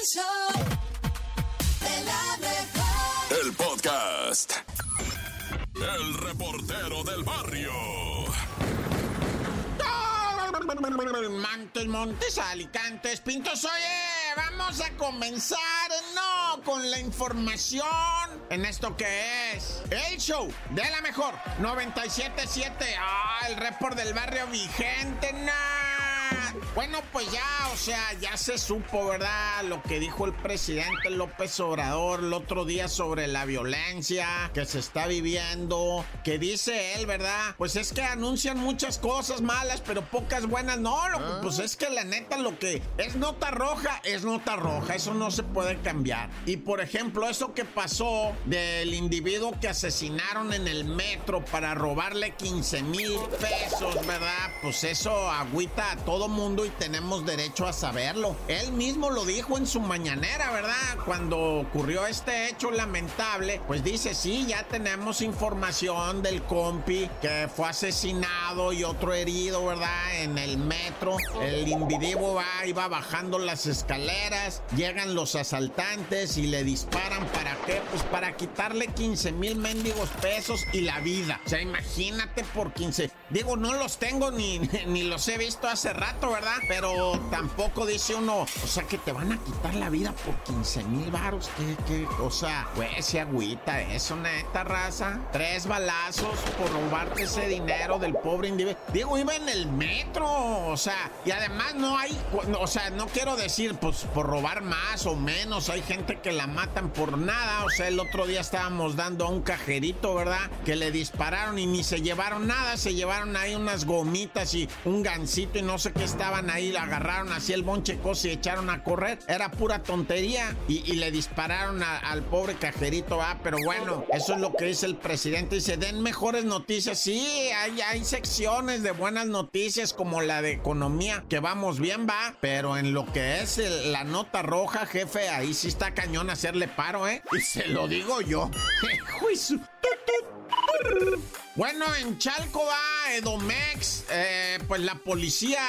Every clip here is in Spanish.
El show de la mejor. El podcast. El reportero del barrio. Montes, Montes, Alicantes, Pintos. Oye, vamos a comenzar, no, con la información en esto que es el show de la mejor 977. Ah, el report del barrio vigente, no. Bueno, pues ya, o sea, ya se supo, ¿verdad? Lo que dijo el presidente López Obrador el otro día sobre la violencia que se está viviendo, que dice él, ¿verdad? Pues es que anuncian muchas cosas malas, pero pocas buenas. No, lo, pues es que la neta lo que es nota roja es nota roja, eso no se puede cambiar. Y por ejemplo, eso que pasó del individuo que asesinaron en el metro para robarle 15 mil pesos, ¿verdad? Pues eso agüita a todo mundo y tenemos derecho a saberlo. Él mismo lo dijo en su mañanera, ¿verdad? Cuando ocurrió este hecho lamentable, pues dice, sí, ya tenemos información del compi que fue asesinado y otro herido, ¿verdad? En el metro. El individuo va, iba bajando las escaleras, llegan los asaltantes y le disparan, ¿para qué? Pues para quitarle 15 mil mendigos pesos y la vida. O sea, imagínate por 15. Digo, no los tengo ni, ni los he visto hace rato, ¿verdad? Pero tampoco dice uno, o sea, que te van a quitar la vida por 15 mil varos. ¿Qué, qué? O sea, güey, se agüita eso, neta raza. Tres balazos por robarte ese dinero del pobre individuo. Digo, iba en el metro, o sea, y además no hay, o sea, no quiero decir, pues, por robar más o menos. Hay gente que la matan por nada. O sea, el otro día estábamos dando a un cajerito, ¿verdad? Que le dispararon y ni se llevaron nada. Se llevaron ahí unas gomitas y un gancito y no sé qué estaban ahí. Agarraron así el bonche cosa y echaron a correr. Era pura tontería. Y, le dispararon al pobre cajerito, ah, pero bueno, eso es lo que dice el presidente. Dice, den mejores noticias. Sí, hay, hay secciones de buenas noticias como la de economía, que vamos bien, va. Pero en lo que es la nota roja, jefe, ahí sí está cañón hacerle paro, ¿eh? Y se lo digo yo. Su- Bueno, en Chalco va Edomex. eh, pues la policía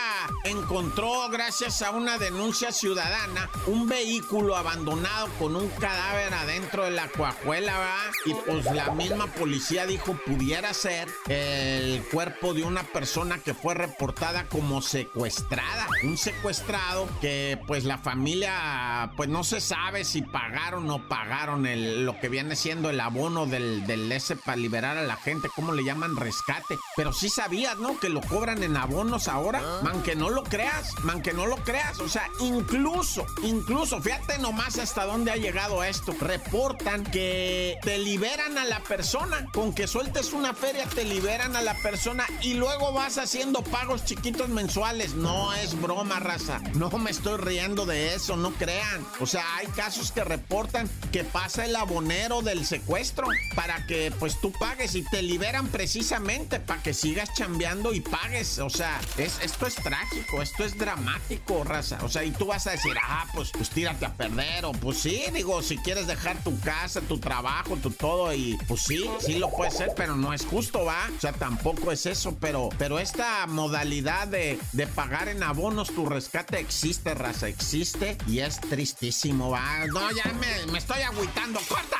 encontró, gracias a una denuncia ciudadana, un vehículo abandonado con un cadáver adentro de la cuajuela, ¿va? Y pues la misma policía dijo pudiera ser el cuerpo de una persona que fue reportada como secuestrada. Un secuestrado que pues la familia, pues no se sabe si pagaron o no pagaron el, lo que viene siendo el abono del, del ese para liberar a la gente, ¿cómo le llaman? Rescate. Pero sí sabías, ¿no? Que lo cobran en abonos ahora. Man, que no lo creas, man, que no lo creas. O sea, incluso, incluso, fíjate nomás hasta dónde ha llegado esto. Reportan que te liberan a la persona. Con que sueltes una feria, te liberan a la persona y luego vas haciendo pagos chiquitos mensuales. No es broma, raza. No me estoy riendo de eso, no crean. O sea, hay casos que reportan que pasa el abonero del secuestro para que pues tú pagues y te liberan precisamente para que sigas chambeando y pagues. O sea, es, esto es trágico, esto es dramático, raza. O sea, y tú vas a decir, ah, pues, pues tírate a perder. O pues sí, digo, si quieres dejar tu casa, tu trabajo, tu todo, y pues sí, sí lo puede ser, pero no es justo, ¿va? O sea, tampoco es eso, pero, pero esta modalidad de, de pagar en abonos tu rescate existe, raza, existe y es tristísimo, ¿va? No, ya me, me estoy agüitando, ¡corta!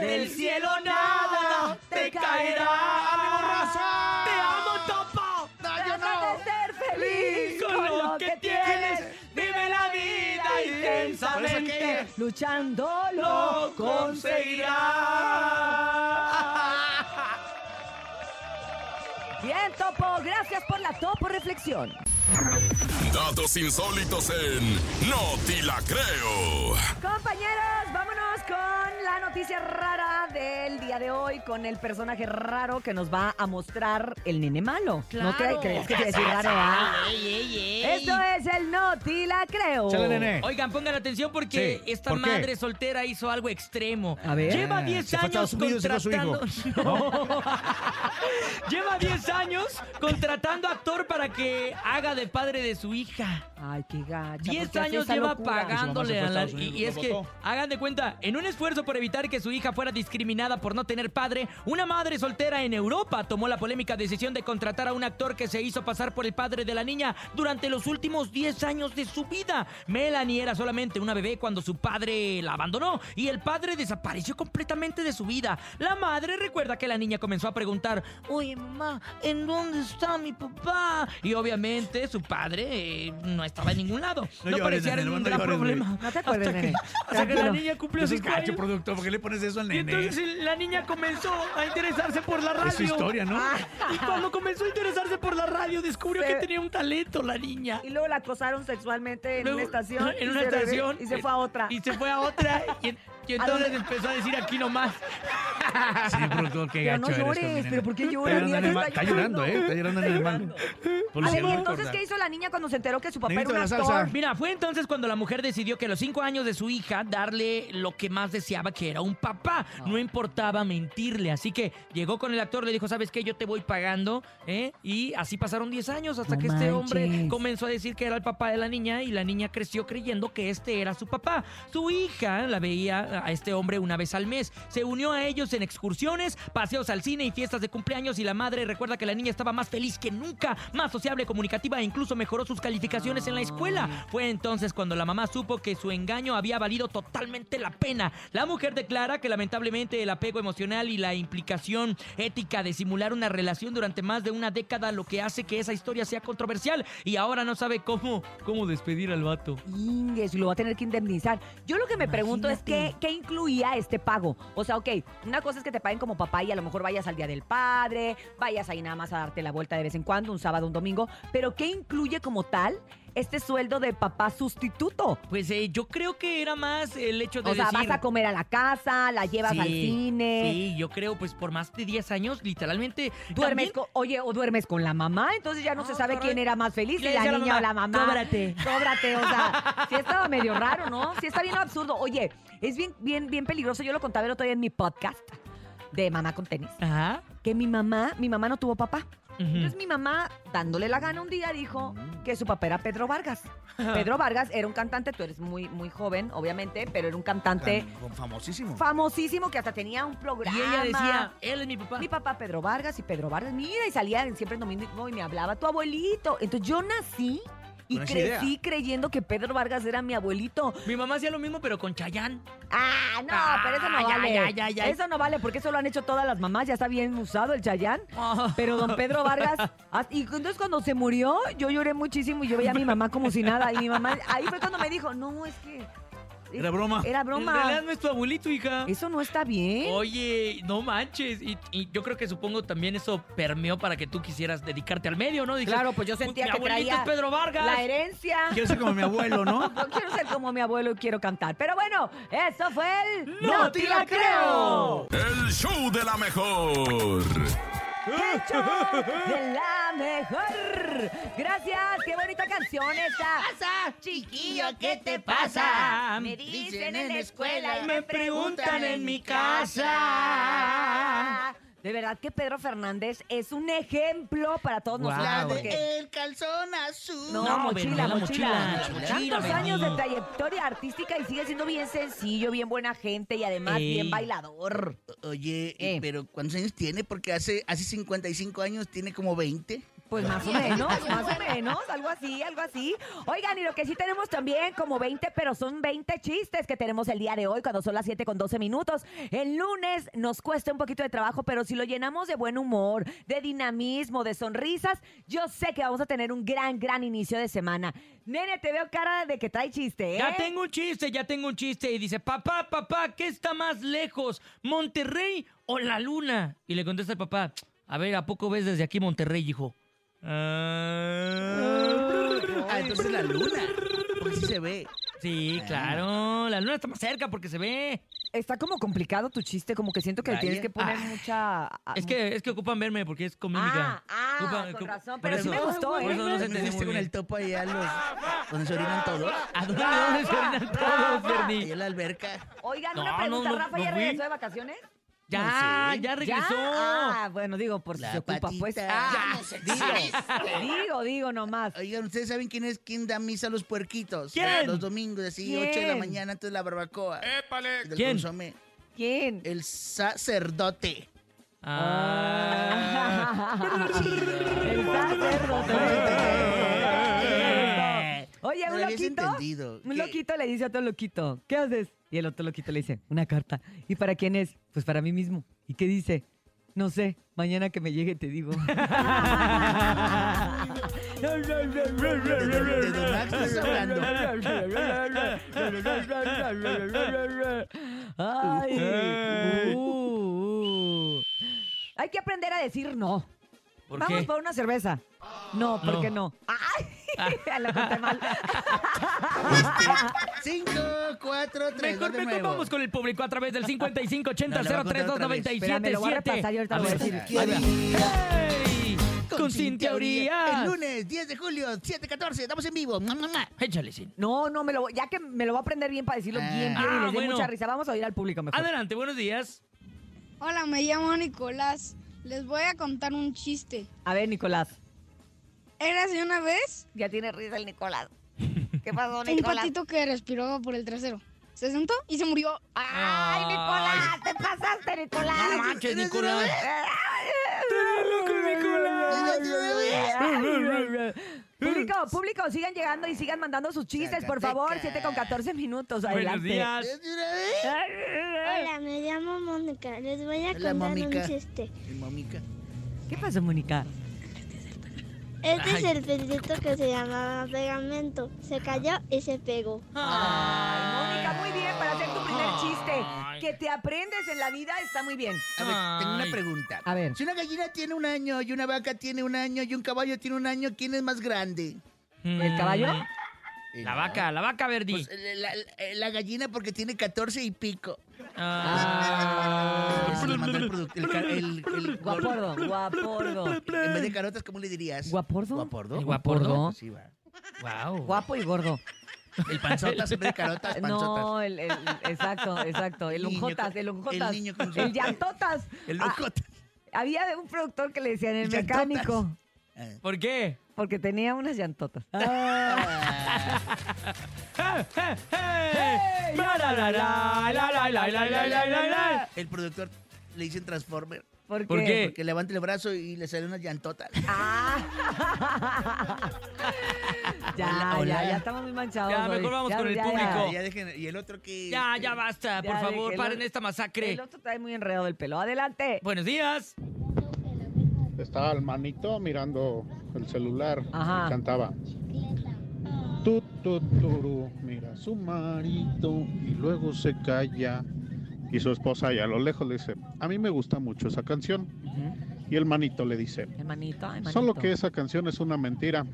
Del cielo nada te caerá. ¡Ánimo, raza! Te amo, Topo. No, yo no. de ser feliz con lo que tienes. Vive la vida intensamente. Luchando lo conseguirás. Bien, Topo. Gracias por la Topo Reflexión. Datos insólitos en No Te La Creo. Compañeros, vámonos con la noticia rara del día de hoy con el personaje raro que nos va a mostrar el nene malo. ¿No cre- crees que te decir raro? ah? Ey, ey, ey. Esto es el No Ti La Creo. Chale, nene. Oigan, pongan atención porque Sí, esta ¿por qué? madre soltera hizo algo extremo. A ver. Lleva Eh, 10 se fue a años Estados Unidos y fue su hijo. contratando. No. Lleva 10 años contratando actor para que haga de padre de su hija. Ay, qué gacha. 10 ¿por qué hace años esa lleva locura? pagándole su a mamá se la... fue a Estados Y, Unidos, y es lo que, votó. hagan de cuenta, en un esfuerzo por evitar que su hija fuera discriminada por no tener padre, una madre soltera en Europa tomó la polémica decisión de contratar a un actor que se hizo pasar por el padre de la niña durante los últimos 10 años de su vida. Melanie era solamente una bebé cuando su padre la abandonó y el padre desapareció completamente de su vida. La madre recuerda que la niña comenzó a preguntar, oye mamá, ¿en dónde está mi papá? Y obviamente su padre eh, no estaba en ningún lado. No No, llores, parecía ningún no gran llores, problema. No te acuerdes, hasta que, hasta que la niña cumplió Eso es cinco cacho, años. productor. ¿Por qué le pones eso al Y nene? entonces la niña comenzó a interesarse por la radio. Es su historia, ¿no? Y cuando comenzó a interesarse por la radio, descubrió Se- que tenía un talento la niña. Y luego la acosaron sexualmente en Luego, una estación. En y una se estación. Y se fue a otra. Y se fue a otra. Y, y entonces empezó a decir aquí nomás. Sí, productor, qué Pero gacho no llores, pero ¿por qué Está lloras? mal. está Está llorando, ¿eh? Está llorando en el mal. A ver, ¿y entonces qué hizo la niña cuando se enteró que su papá era un actor? salsa. Mira, fue entonces cuando la mujer decidió que a los cinco años de su hija darle lo que más deseaba, que era un papá. No importaba mentirle. Así que llegó con el actor, le dijo, ¿sabes qué? Yo te voy pagando. ¿eh? Y así pasaron 10 años hasta No que este hombre comenzó a decir que era el papá de la niña y la niña creció creyendo que este era su papá. Su hija la veía a este hombre una vez al mes. Se unió a ellos en excursiones, paseos al cine y fiestas de cumpleaños y la madre recuerda que la niña estaba más feliz que nunca, más sociable, comunicativa e incluso mejoró sus calificaciones en la escuela. Fue entonces cuando la mamá supo que su engaño había valido totalmente la pena. La mujer declara que lamentablemente el apego emocional y la implicación ética de simular una relación durante más de una década lo que hace que esa historia sea controversial y ahora no sabe cómo, cómo despedir al vato. Ingues, y lo va a tener que indemnizar. Yo lo que me pregunto es qué, qué incluía este pago. O sea, ok, una cosa es que te paguen como papá y a lo mejor vayas al Día del Padre, vayas ahí nada más a darte la vuelta de vez en cuando, un sábado, un domingo, pero ¿qué incluye como tal este sueldo de papá sustituto? Pues eh, yo creo que era más el hecho de O sea, decir... vas a comer a la casa, la llevas Sí, al cine. Sí, yo creo, pues por más de 10 años, literalmente. Duermes también- con, oye, o duermes con la mamá, entonces ya no se Ah, sabe caray. quién era más feliz, si la niña o la mamá. "Cóbrate". Cóbrate, o sea, sí estaba medio raro, ¿no? Sí está bien absurdo. Oye, es bien, bien, bien peligroso. Yo lo contaba el otro día en mi podcast de Mamá con Tenis. Ajá. Que mi mamá, mi mamá no tuvo papá. Entonces mi mamá, dándole la gana un día, dijo que su papá era Pedro Vargas. Pedro Vargas era un cantante, tú eres muy, muy joven, obviamente, pero era un cantante Tan- famosísimo. famosísimo que hasta tenía un programa. Y ella decía, él es mi papá. Mi papá Pedro Vargas y Pedro Vargas, mira, y salía siempre en domingo y me hablaba tu abuelito. Entonces yo nací y crecí idea. creyendo que Pedro Vargas era mi abuelito. Mi mamá hacía lo mismo, pero con Chayán. Ah, no, Ah, pero eso no vale. ya, ya, ya. Eso no vale porque eso lo han hecho todas las mamás, ya está bien usado el Chayán. Ah. Pero don Pedro Vargas, ah, y entonces cuando se murió, yo lloré muchísimo y yo veía a mi mamá como si nada. Y mi mamá, ahí fue cuando me dijo, no, es que... Era broma. Era En broma. realidad no es tu abuelito, hija. Eso no está bien. Oye, no manches. Y, y yo creo que supongo también eso permeó para que tú quisieras dedicarte al medio, ¿no? Dices, Claro, pues yo sentía mi que abuelito traía es Pedro Vargas. La herencia. Quiero ser como mi abuelo, ¿no? No quiero ser como mi abuelo y quiero cantar. Pero bueno, eso fue el ¡No te la creo! El show de la mejor. Hecho de la mejor. Gracias, qué bonita canción esta. pasa, chiquillo? ¿Qué te pasa? Me dicen en la escuela y me preguntan en mi casa. De verdad que Pedro Fernández es un ejemplo para todos Guau. nosotros. La de porque- El calzón azul. No, No, mochila, la mochila. mochila, mochila, Tantos Bernie. años de trayectoria artística y sigue siendo bien sencillo, bien buena gente y además Ey. bien bailador. Oye, Eh. pero ¿cuántos años tiene? Porque hace, hace 55 años tiene como 20. Pues más o menos, más o menos, algo así, algo así. Oigan, y lo que sí tenemos también, como 20, pero son 20 chistes que tenemos el día de hoy, cuando son las 7 con 12 minutos. El lunes nos cuesta un poquito de trabajo, pero si lo llenamos de buen humor, de dinamismo, de sonrisas, yo sé que vamos a tener un gran, gran inicio de semana. Nene, te veo cara de que trae chiste, ¿eh? Ya tengo un chiste, ya tengo un chiste. Y dice, papá, papá, ¿qué está más lejos? ¿Monterrey o la luna? Y le contesta el papá, a ver, ¿a poco ves desde aquí Monterrey, hijo? Ah. Ah, entonces la luna. Porque sí se ve. Sí, claro. La luna está más cerca porque se ve. Está como complicado tu chiste, como que siento que le Vaya. tienes que poner Ah. mucha... Es que, es que ocupan verme porque es con mímica. Ah, ah, Ocupan- con ocup- razón, por pero sí eso- me gustó, por ¿eh? eso no se ¿Me entendió muy con el topo ahí a los... donde se orinan todos? ¿A dónde, a dónde se orinan todos, Ahí Bernie? en la alberca. Oigan, No, una no, pregunta, no, ¿Rafa no ya fui. regresó de vacaciones? Ya, No sé. ya regresó. ¿Ya? Ah, bueno, digo, por si La se ocupa, pues. Ah, Ya no digo, digo, digo nomás. Oigan, ¿ustedes saben quién es quién da misa a los puerquitos? ¿Quién? Los domingos, así, ¿Quién? 8 de la mañana antes de la barbacoa. ¡Épale! Del ¿Quién? consomé. ¿Quién? El sacerdote. Ah. El sacerdote. Oye, No un lo loquito. entendido. Un ¿Qué? loquito le dice a otro loquito, ¿qué haces? Y el otro loquito le dice, una carta. ¿Y para quién es? Pues para mí mismo. ¿Y qué dice? No sé, mañana que me llegue te digo. De Don Max estás hablando. Ay. Uh, uh. Hay que aprender a decir no. ¿Por Vamos qué? por una cerveza. No, ¿por No. qué no? ¡Ay! Lo conté mal. 5, 4, 3, Mejor, de mejor nuevo. vamos con el público a través del 5580 No, le voy a contar otra vez. Espérame, lo voy a repasar y ahorita A lo voy a ver, decir. ¿Qué ahí va. haría? ¡Hey! Con Cintia Urias. El lunes 10 de julio, 7:14, estamos en vivo. Mua, mua, mua. Échale, Sin. No, no, me lo, voy- ya que me lo voy a aprender bien para decirlo Ah. bien, bien y Ah, les dé bueno. mucha risa. Vamos a oír al público mejor. Adelante, buenos días. Hola, me llamo Nicolás. Les voy a contar un chiste. A ver, Nicolás. Érase una vez Ya tiene risa el Nicolás. ¿Qué pasó, un patito que respiró por el trasero. Se sentó y se murió. ¡Ay, Nicolás! ¡Te pasaste, Nicolás! No manches, Nicolás. Público, público, sigan llegando y sigan mandando sus chistes, por favor. Zacatecas. 7 con 14 minutos. Buenos Adelante. días. ¿De una vez? Hola, me llamo Mónica. Les voy a Hola, contar Mónica. un chiste. Mi mamica. ¿Qué pasó, Mónica? Este es el perrito que se llamaba Pegamento. Se cayó y se pegó. Ay, Mónica, muy bien para hacer tu primer Ay. chiste. Que te aprendes en la vida está muy bien. A ver, tengo una pregunta. A ver. Si una gallina tiene un año y una vaca tiene un año y un caballo tiene un año, ¿quién es más grande? ¿El caballo? Eh, La vaca, la vaca, Verdi. Pues, eh, la, la- la gallina porque tiene 14 y pico. Ah. Ese le mandó el producto. El, el- el- Guapordo, guapordo. En vez de carotas, ¿cómo le dirías? ¿Guapordo? ¿Guapordo? ¿El guapordo? Sí, va. Wow. Guapo y gordo. El panzotas en vez de carotas, panzotas. No, el, el- exacto, exacto. El lonjotas, el lonjotas. el niño con su- El llantotas. El Ah, locotas. había un productor que le decían el mecánico. Ah. ¿Por qué? porque tenía unas llantotas. El productor le dicen Transformer. ¿Por qué? ¿Por qué? Porque levanta el brazo y le sale unas llantotas. Ah. ya, ya, ya estamos muy manchados. Ya, mejor vamos ya, con ya, el público. Ya, dejen, y el otro que. Ya, ya basta, por favor, paren el, esta masacre. El otro está muy enredado el pelo. Adelante. Buenos días. Estaba el manito mirando el celular Ajá. y cantaba. Tu, tu, turu, mira a su marido y luego se calla. Y su esposa allá a lo lejos le dice, a mí me gusta mucho esa canción. Y el manito le dice, Hermanito, hermanito. solo que esa canción es una mentira.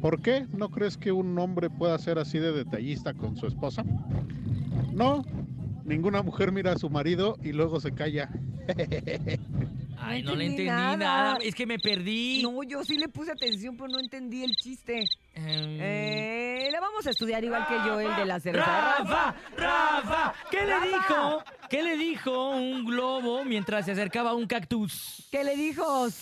¿Por qué no crees que un hombre pueda ser así de detallista con su esposa? No, ninguna mujer mira a su marido y luego se calla. Ay, No no le entendí nada. nada. Es que me perdí. No, yo sí le puse atención, pero no entendí el chiste. Em, Eh, le vamos a estudiar igual que yo el de la cerveza. Rafa, Rafa, ¿qué le dijo? ¿Qué le dijo un globo mientras se acercaba a un cactus? ¿Qué le dijo?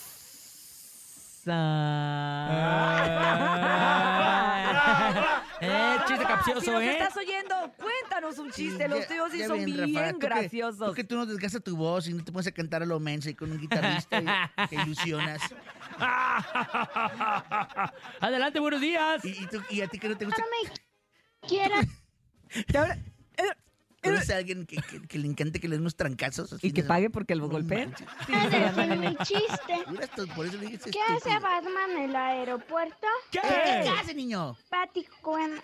capcioso, si nos ¿eh? estás oyendo, cuéntanos un chiste. Sí, Los ya- tuyos sí son ven, bien Rafa, que- graciosos. tú que tú no desgastas tu voz y no te pones a cantar a lo menso y con un guitarrista y te ilusionas. Adelante, buenos días. Y, y tú- y a ti que no te gusta... Quiero Que ahora- ¿Conoces a alguien que, que- que le encante que le den unos trancazos? así Y que pague porque lo golpeen. mi chiste. Mira esto, por eso le dije ese ¿Qué hace. Batman en el aeropuerto? ¿Qué? ¿Qué? ¿Qué hace, niño? Va a Tijuana.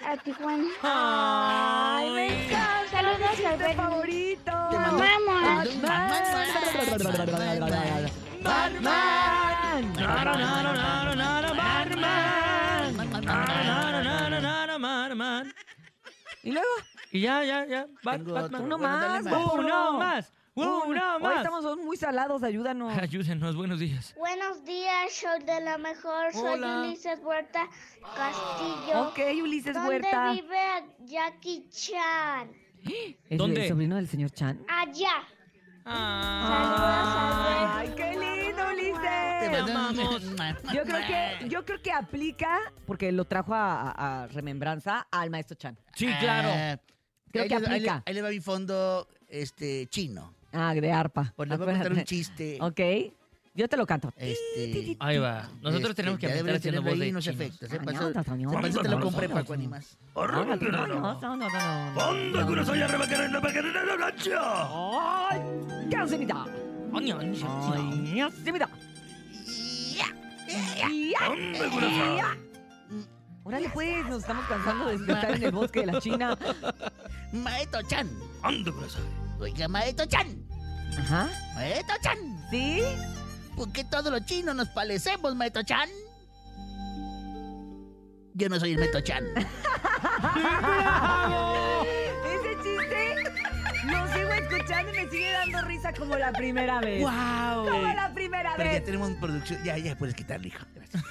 Ay, me encanta. Saludos al favorito. Vamos. Batman. Batman. Batman. Batman. Batman. ¿Y luego? Y ya, ya, ya. Bat- Tengo Batman. otro. Uno Bueno, dale más. Uno más. Uno Hoy más. estamos muy salados, ayúdanos. Ayúdenos, buenos días. Buenos días, show de la mejor. Soy Hola. Ulises Huerta Castillo. Ok, Ulises ¿Dónde Huerta. vive Jackie Chan? ¿Es ¿Dónde? el sobrino del señor Chan? Allá. Ah. ¡Ay, qué lindo, Te Ulises! amamos. Yo creo que, yo creo que aplica, porque lo trajo a, a- a remembranza al maestro Chan. Sí, claro. Ah, Creo ahí que le- ahí le- aplica. Ahí le va mi fondo este, chino. Ah, de arpa. Pues les voy a contar un chiste. Ok. Yo te lo canto. Este, Ahí va. Nosotros este, tenemos que aprender haciendo voz de unos efectos. ¿eh? No, no, para eso te lo compré. Cuanimas. ¡Ay! ¡Qué ansiedad! Ay. Ya, ya. Órale pues, nos estamos cansando de estar en el bosque de la China. Maestro Chan. Ande. Oiga, Maestro Chan. Ajá. Maestro Chan. ¿Sí? ¿Por qué todos los chinos nos parecemos, Maestro Chan? Yo no soy el Maestro Chan. Ese chiste lo sigo escuchando y me sigue dando risa como la primera vez. ¡Wow! Como la primera Pero ya vez. tenemos producción. Ya, ya puedes quitarle, hijo. Gracias.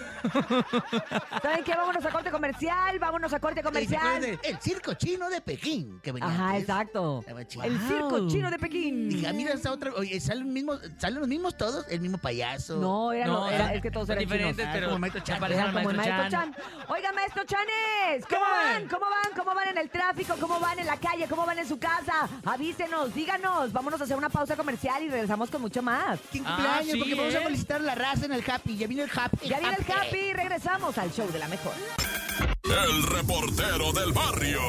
¿Saben qué? Vámonos a corte comercial, vámonos a corte ¿Se acuerdan comercial. de El circo chino de Pekín. Que venía Ajá, antes. exacto. El circo chino de Pekín. Dije, mira, esta otra. Oye, ¿salen, mismos, ¿salen los mismos todos? ¿El mismo payaso? No, era, No, era- son- es que todos eran diferentes, chinos. Ah, pero como Maestro Chan. Era como el maestro maestro Chan. Chan. Oiga, maestro Chanes, ¿cómo ¿Qué? van? ¿Cómo van? ¿Cómo van en el tráfico? ¿Cómo van en la calle? ¿Cómo van en su casa? Avísenos, díganos. Vámonos a hacer una pausa comercial y regresamos con mucho más. ¿Quién Ah, cumpleaños? sí, porque vamos a ¿eh? felicitar a la raza en el Happy. Ya viene el Happy. Ya viene el Happy, regresamos al show de la mejor. El reportero del barrio.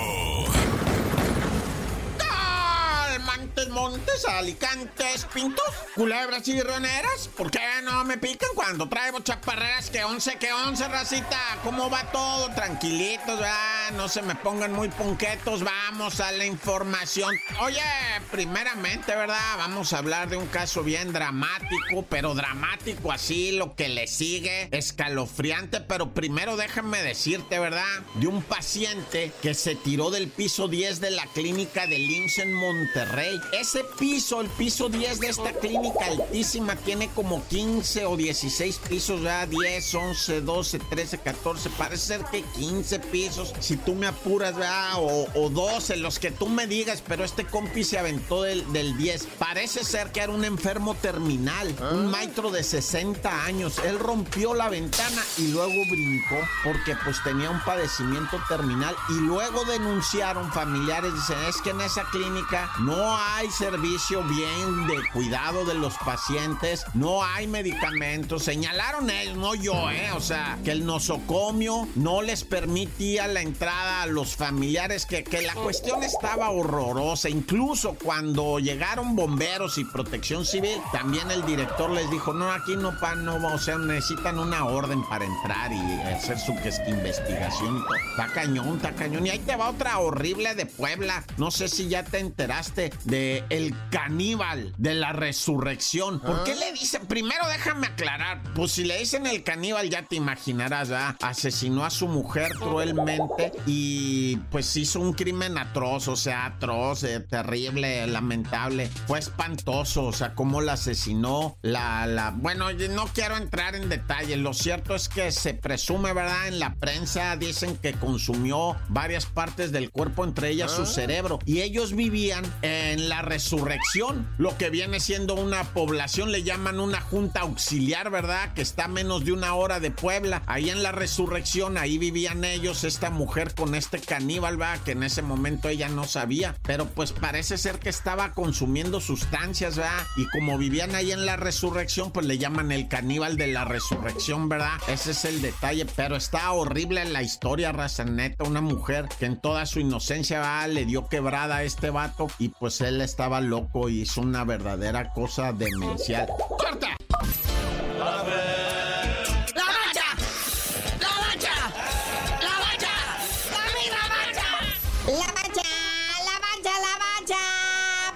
Montes, alicantes, pintos, culebras y roneras. ¿Por qué no me pican cuando traigo chaparreras? Que once, que once, racita. ¿Cómo va todo? Tranquilitos, ¿verdad? No se me pongan muy ponquetos. Vamos a la información. Oye, primeramente, ¿verdad? Vamos a hablar de un caso bien dramático, pero dramático así, lo que le sigue, escalofriante. Pero primero déjame decirte, ¿verdad? De un paciente que se tiró del piso 10 de la clínica de IMSS Monterrey. Ese piso, el piso 10 de esta clínica altísima, tiene como 15 o 16 pisos, ya 10, 11, 12, 13, 14, parece ser que 15 pisos, si tú me apuras, ¿verdad? O, o 12, los que tú me digas, pero este compi se aventó del, del 10. Parece ser que era un enfermo terminal, un maestro de 60 años. Él rompió la ventana y luego brincó porque pues tenía un padecimiento terminal y luego denunciaron familiares, dicen, es que en esa clínica no hay servicio bien de cuidado de los pacientes, no hay medicamentos, señalaron ellos, no yo, eh, o sea, que el nosocomio no les permitía la entrada a los familiares, que, que la cuestión estaba horrorosa, incluso cuando llegaron bomberos y protección civil, también el director les dijo, no, aquí no, pa, no, o sea, necesitan una orden para entrar y hacer su que es que investigación. Está cañón, está cañón. Y ahí te va otra horrible de Puebla. No sé si ya te enteraste de el caníbal de la resurrección. ¿Por qué le dicen? Primero déjame aclarar. Pues si le dicen el caníbal, ya te imaginarás, ¿verdad? Asesinó a su mujer cruelmente y pues hizo un crimen atroz, o sea, atroz, eh, terrible, lamentable. Fue espantoso, o sea, cómo la asesinó, la, la... Bueno, no quiero entrar en detalle. Lo cierto es que se presume, ¿verdad? En la prensa dicen que consumió varias partes del cuerpo, entre ellas su cerebro. Y ellos vivían en la resurrección, lo que viene siendo una población, le llaman una junta auxiliar, ¿verdad? Que está a menos de una hora de Puebla. Ahí en la resurrección, ahí vivían ellos, esta mujer con este caníbal, ¿verdad? Que en ese momento ella no sabía. Pero pues parece ser que estaba consumiendo sustancias, ¿verdad? Y como vivían ahí en la resurrección, pues le llaman el caníbal de la resurrección, ¿verdad? Ese es el detalle. Pero está horrible la historia, raza neta. Una mujer que en toda su inocencia. Le dio quebrada a este vato y pues él estaba loco y hizo una verdadera cosa demencial. ¡Corta! ¡La mancha! ¡La mancha! ¡La mancha! ¡La misma mancha! La mancha, la mancha, la mancha.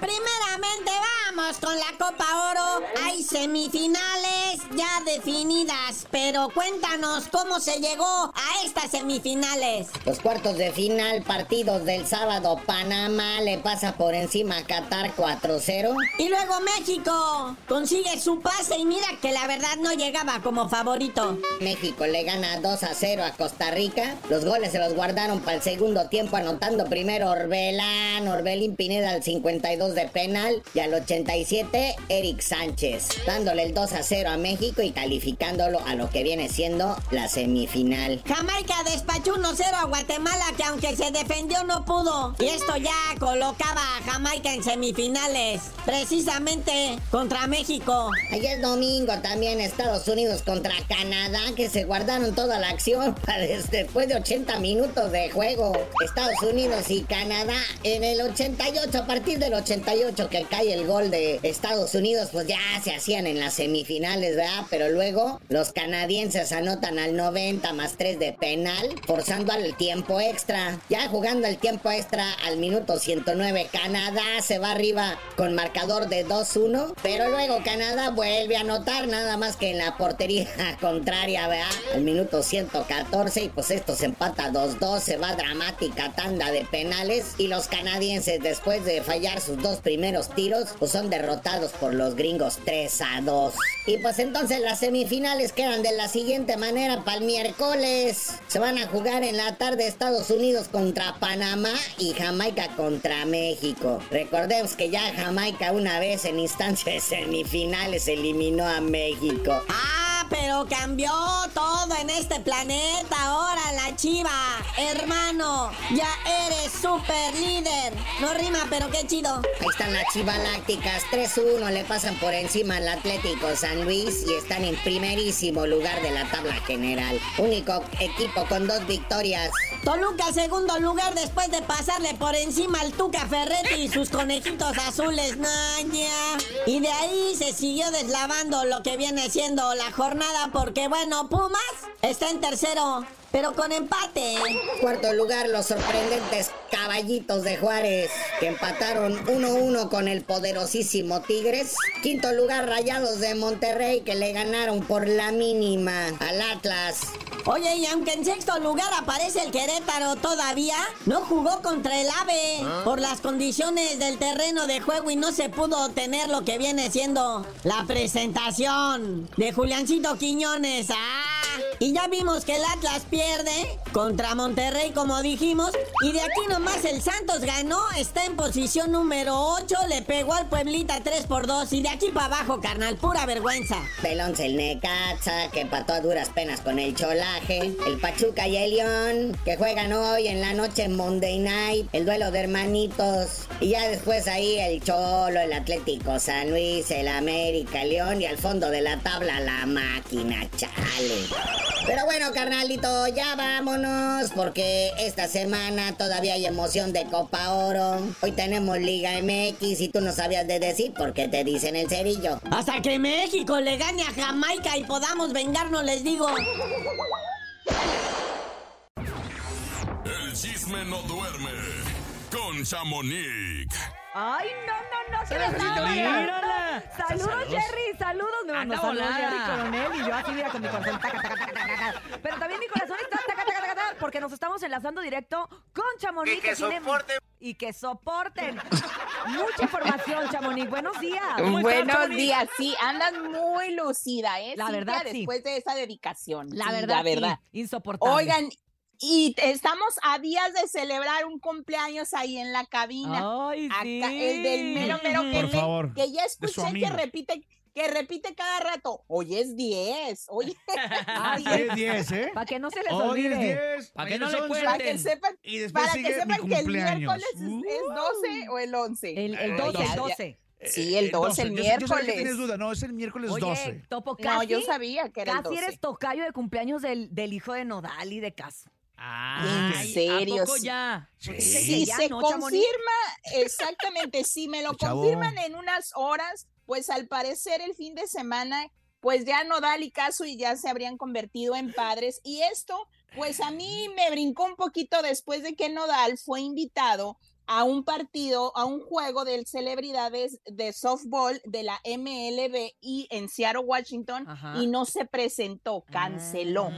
Primeramente vamos con la Copa Oro. Hay semifinales ya definidas, pero cuéntanos cómo se llegó a estas semifinales. Los cuartos de final, partidos del sábado, Panamá le pasa por encima a Qatar 4-0. Y luego México consigue su pase y mira que la verdad no llegaba como favorito. México le gana 2 a 0 a Costa Rica. Los goles se los guardaron para el segundo tiempo, anotando primero Orbelán, Orbelín Pineda al 52 de penal y al 87 Eric Sánchez, dándole el 2 a 0 a México y calificándolo a lo que viene siendo la semifinal. Jamaica despachó 1-0 a Guatemala que aunque se defendió no pudo. Y esto ya colocaba a Jamaica en semifinales, precisamente contra México. Ayer domingo también Estados Unidos contra Canadá que se guardaron toda la acción para después de 80 minutos de juego. Estados Unidos y Canadá en el 88, a partir del 88 que cae el gol de Estados Unidos, pues ya se hacían en las semifinales, ¿verdad? Pero luego los canadienses anotan al 90 más 3 de penal, forzando al tiempo extra. Ya jugando el tiempo extra al minuto 109, Canadá se va arriba con marcador de 2-1, pero luego Canadá vuelve a anotar nada más que en la portería contraria, ¿verdad? Al minuto 114 y pues esto se empata 2-2, se va dramática tanda de penales y los canadienses después de fallar sus dos primeros tiros pues son derrotados por los gringos 3 a 2. Y pues entonces las semifinales quedan de la siguiente manera para el miércoles. Se van a jugar en la tarde Estados Unidos contra Panamá y Jamaica contra México. Recordemos que ya Jamaica una vez en instancia de semifinales eliminó a México. Ah, pero cambió todo en este planeta. Ahora la chiva, hermano, ya eres super líder. No rima, pero qué chido. Ahí están las chivalácticas. 3-1 le pasan por encima al Atlético San Luis y están en primerísimo lugar de la tabla general. Único equipo con dos victorias. Toluca, segundo lugar después de pasarle por encima al Tuca Ferretti y sus conejitos azules. Naña. Y de ahí se siguió deslavando lo que viene siendo la jornada porque, bueno, Pumas está en tercero. Pero con empate. Cuarto lugar, los sorprendentes caballitos de Juárez, que empataron 1-1 con el poderosísimo Tigres. Quinto lugar, Rayados de Monterrey, que le ganaron por la mínima al Atlas. Oye, y aunque en sexto lugar aparece el Querétaro todavía, no jugó contra el AVE por las condiciones del terreno de juego y no se pudo tener lo que viene siendo la presentación de Juliancito Quiñones. ¡Ah! Y ya vimos que el Atlas pierde contra Monterrey, como dijimos. Y de aquí nomás el Santos ganó, está en posición número 8, le pegó al Pueblita 3 por 2. Y de aquí para abajo, carnal, pura vergüenza. 11 el Necaxa, que empató a duras penas con el Cholaje. El Pachuca y el León, que juegan hoy en la noche en Monday Night. El duelo de hermanitos. Y ya después ahí el Cholo, el Atlético San Luis, el América, el León. Y al fondo de la tabla la máquina, chale. Pero bueno, carnalito, ya vámonos, porque esta semana todavía hay emoción de Copa Oro. Hoy tenemos Liga MX y tú no sabías de decir por qué te dicen el cerillo. Hasta que México le gane a Jamaica y podamos vengarnos, les digo. El chisme no duerme con Chamonix. Ay, no, no, no, que les mírala. Saludos. Jerry, saludos. No, no, saludos. Jerry Coronel. Y yo así, mira, con mi corazón. taca, taca, taca, taca, taca. Pero también mi corazón está taca, taca, taca, taca, porque nos estamos enlazando directo con Chamonix. Y que soporten. Y que soporten. Mucha información, Chamonix. Buenos días. ¿Cómo estás, Buenos días, sí, andas muy lucida, ¿eh? La verdad, sí. después de esa dedicación. La verdad, la verdad. insoportable. Oigan, y estamos a días de celebrar un cumpleaños ahí en la cabina. Ay, Acá, sí. el del mero mero que, Por le- favor, que ya escuché que repite, que repite cada rato. Hoy es 10, oye. Ay, Hoy es 10, ¿eh? Para que no se les Hoy es olvide. 10. Pa' que no le es 11, Para que sepan, Y después para que sigue mi sepan que el miércoles es, es 12 o el 11. El, el El 12, el 12. 12. Sí, el 12, el Yo- Yo sabía que miércoles. tienes duda. No, es el miércoles Oye, 12. Topo, casi, No, yo sabía que era el casi 12. eres tocayo de cumpleaños del, del hijo de Nodal y de Caso. Ay, ¿En serio? ¿A poco Sí. ya? Pues Sí. Si ya, se ¿no, Chamonix? confirma, exactamente, si me lo chavo. confirman en unas horas, pues al parecer el fin de semana, pues ya Nodal y Caso y ya se habrían convertido en padres. Y esto, pues a mí me brincó un poquito después de que Nodal fue invitado a un partido, a un juego de celebridades de softball de la MLB y en Seattle, Washington, y no se presentó, canceló.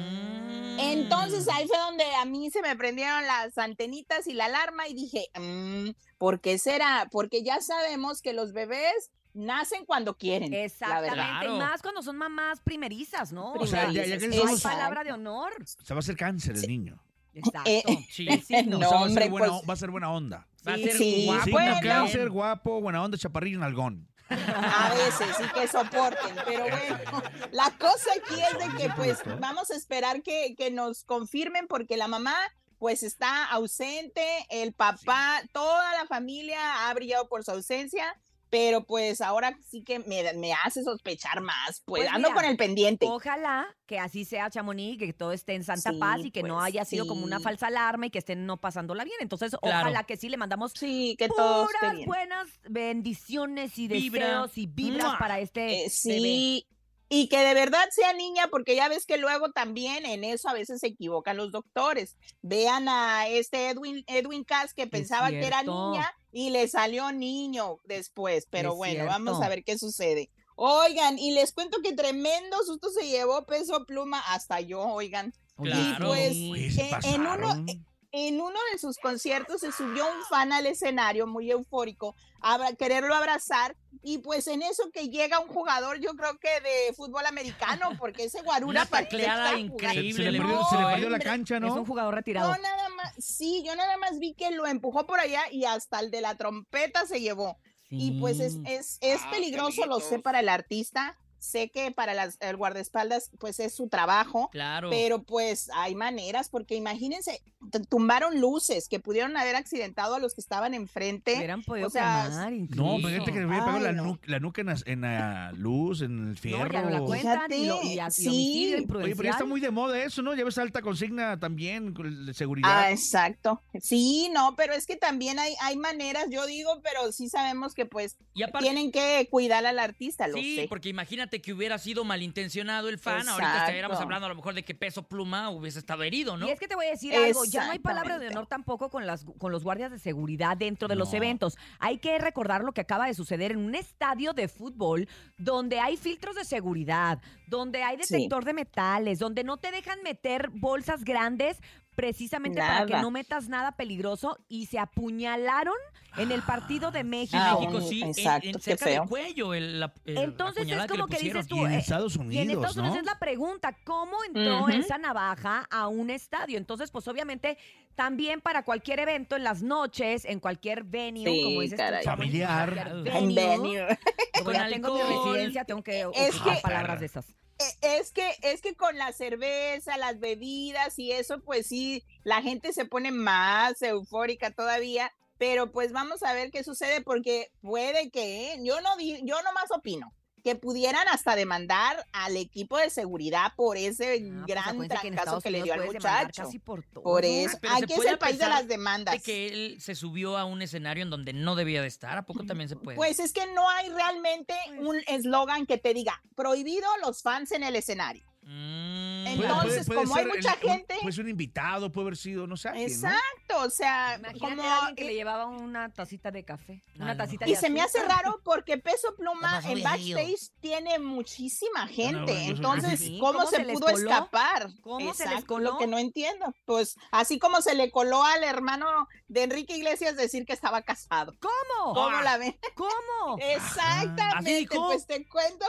Entonces ahí fue donde a mí se me prendieron las antenitas y la alarma y dije, mm, ¿por qué será? Porque ya sabemos que los bebés nacen cuando quieren. Exactamente, y más cuando son mamás primerizas, ¿no? O sea, ya- ya que es somos- palabra de honor. Se va a hacer cáncer el niño. Exacto. Eh, Sí. O sea, no, va, a hombre, ser buena, pues, va a ser buena onda. Va a Sí, ser sí, guapo Sí, bueno. cáncer, guapo, buena onda, chaparrillo, nalgón. A veces sí que soporten, pero bueno, la cosa aquí es de que pues vamos a esperar que, que nos confirmen porque la mamá pues está ausente, el papá, toda la familia ha brillado por su ausencia, pero pues ahora sí que me, me hace sospechar más, pues, Pues ando mira, con el pendiente. Ojalá que así sea, Chamonix, que todo esté en santa Sí, paz y que no pues, haya sido como una sí. falsa alarma y que estén no pasándola bien. Entonces, Claro. ojalá que sí le mandamos Sí, que todo esté puras bien. buenas bendiciones y Vibra. deseos y vibras ¡Mua! para este Eh, bebé. Y que de verdad sea niña, porque ya ves que luego también en eso a veces se equivocan los doctores. Vean a este Edwin, Edwin Cass que pensaba que era niña y le salió niño después, pero Es bueno, vamos a ver qué sucede. Oigan, y les cuento que tremendo susto se llevó peso pluma hasta yo, oigan. Claro. pues, Oye, se eh, en uno, pasaron. En uno de sus conciertos se subió un fan al escenario muy eufórico a quererlo abrazar y pues en eso que llega un jugador yo creo que de fútbol americano porque ese guarura Una tacleada increíble. Se le le perdió, se le perdió la cancha, Es ¿no? un jugador retirado. Yo nada más, sí, yo nada más vi que lo empujó por allá y hasta el de la trompeta se llevó. Y pues es, es, es peligroso, lo sé para el artista, sé que para las, el guardaespaldas pues es su trabajo, Claro. pero pues hay maneras, porque imagínense, tumbaron luces que pudieron haber accidentado a los que estaban enfrente. Hubieran podido o sea, clamar No, pero fíjate que me había pegado la, nu- la nuca en la, en la luz, en el fierro. No, ya no la cuentan y, lo, y, a- sí. Oye, pero ya está muy de moda eso, ¿no? Ya ves alta consigna también, de seguridad. Ah, exacto. Sí, no, pero es que también hay, hay maneras, yo digo, pero sí sabemos que pues Y aparte, tienen que cuidar al artista, lo sí, sé. porque imagínate que hubiera sido malintencionado el fan. Ahorita estaríamos hablando a lo mejor de que peso pluma hubiese estado herido, ¿no? Y es que te voy a decir algo, ya no hay palabra de honor tampoco con, las, con los guardias de seguridad dentro de los eventos. Hay que recordar lo que acaba de suceder en un estadio de fútbol donde hay filtros de seguridad, donde hay Sí. detector de metales, donde no te dejan meter bolsas grandes precisamente para que no metas nada peligroso y se apuñalaron en el partido de México. En Ah, México un- sí, en- exacto, en, qué cerca feo. del cuello, el, la, el- la Entonces es que como que, dices tú, Y en eh, Estados y en Unidos, Estados Unidos ¿no? es la pregunta, ¿cómo entró esa navaja a un estadio? Entonces, pues obviamente, también para cualquier evento en las noches, en cualquier venue, Sí, como dices caray. Familiar. En venue, venue. como tengo mi residencia, tengo que Es que- palabras de esas. E- Es que, es que con la cerveza, las bebidas y eso, pues sí, la gente se pone más eufórica todavía, pero pues vamos a ver qué sucede porque puede que, ¿eh? yo no yo nomás opino que pudieran hasta demandar al equipo de seguridad por ese Ah, pues gran que en trancazo Estados que le dio al muchacho. Casi por todo. Por eso, que puede es el país de las demandas. De que él se subió a un escenario en donde no debía de estar. ¿A poco también se puede? Pues es que no hay realmente un eslogan que te diga prohibido los fans en el escenario. Mm, Puede- Entonces, como hay mucha el- gente- Puede ser un invitado, puede haber sido, no sé. alguien, ¿no? Exacto, o sea, Imagínate como a alguien que eh, le llevaba una tacita de café, una tacita Y se me hace raro porque Peso Pluma en backstage tiene muchísima gente. bueno, Entonces, sí. ¿cómo, ¿Cómo se, se pudo coló? escapar? ¿Cómo se les Exacto, coló? Lo que no entiendo. Pues así como se le coló al hermano de Enrique Iglesias decir que estaba casado. ¿Cómo? ¿Cómo la ven? ¿Cómo? Exactamente. Pues te cuento.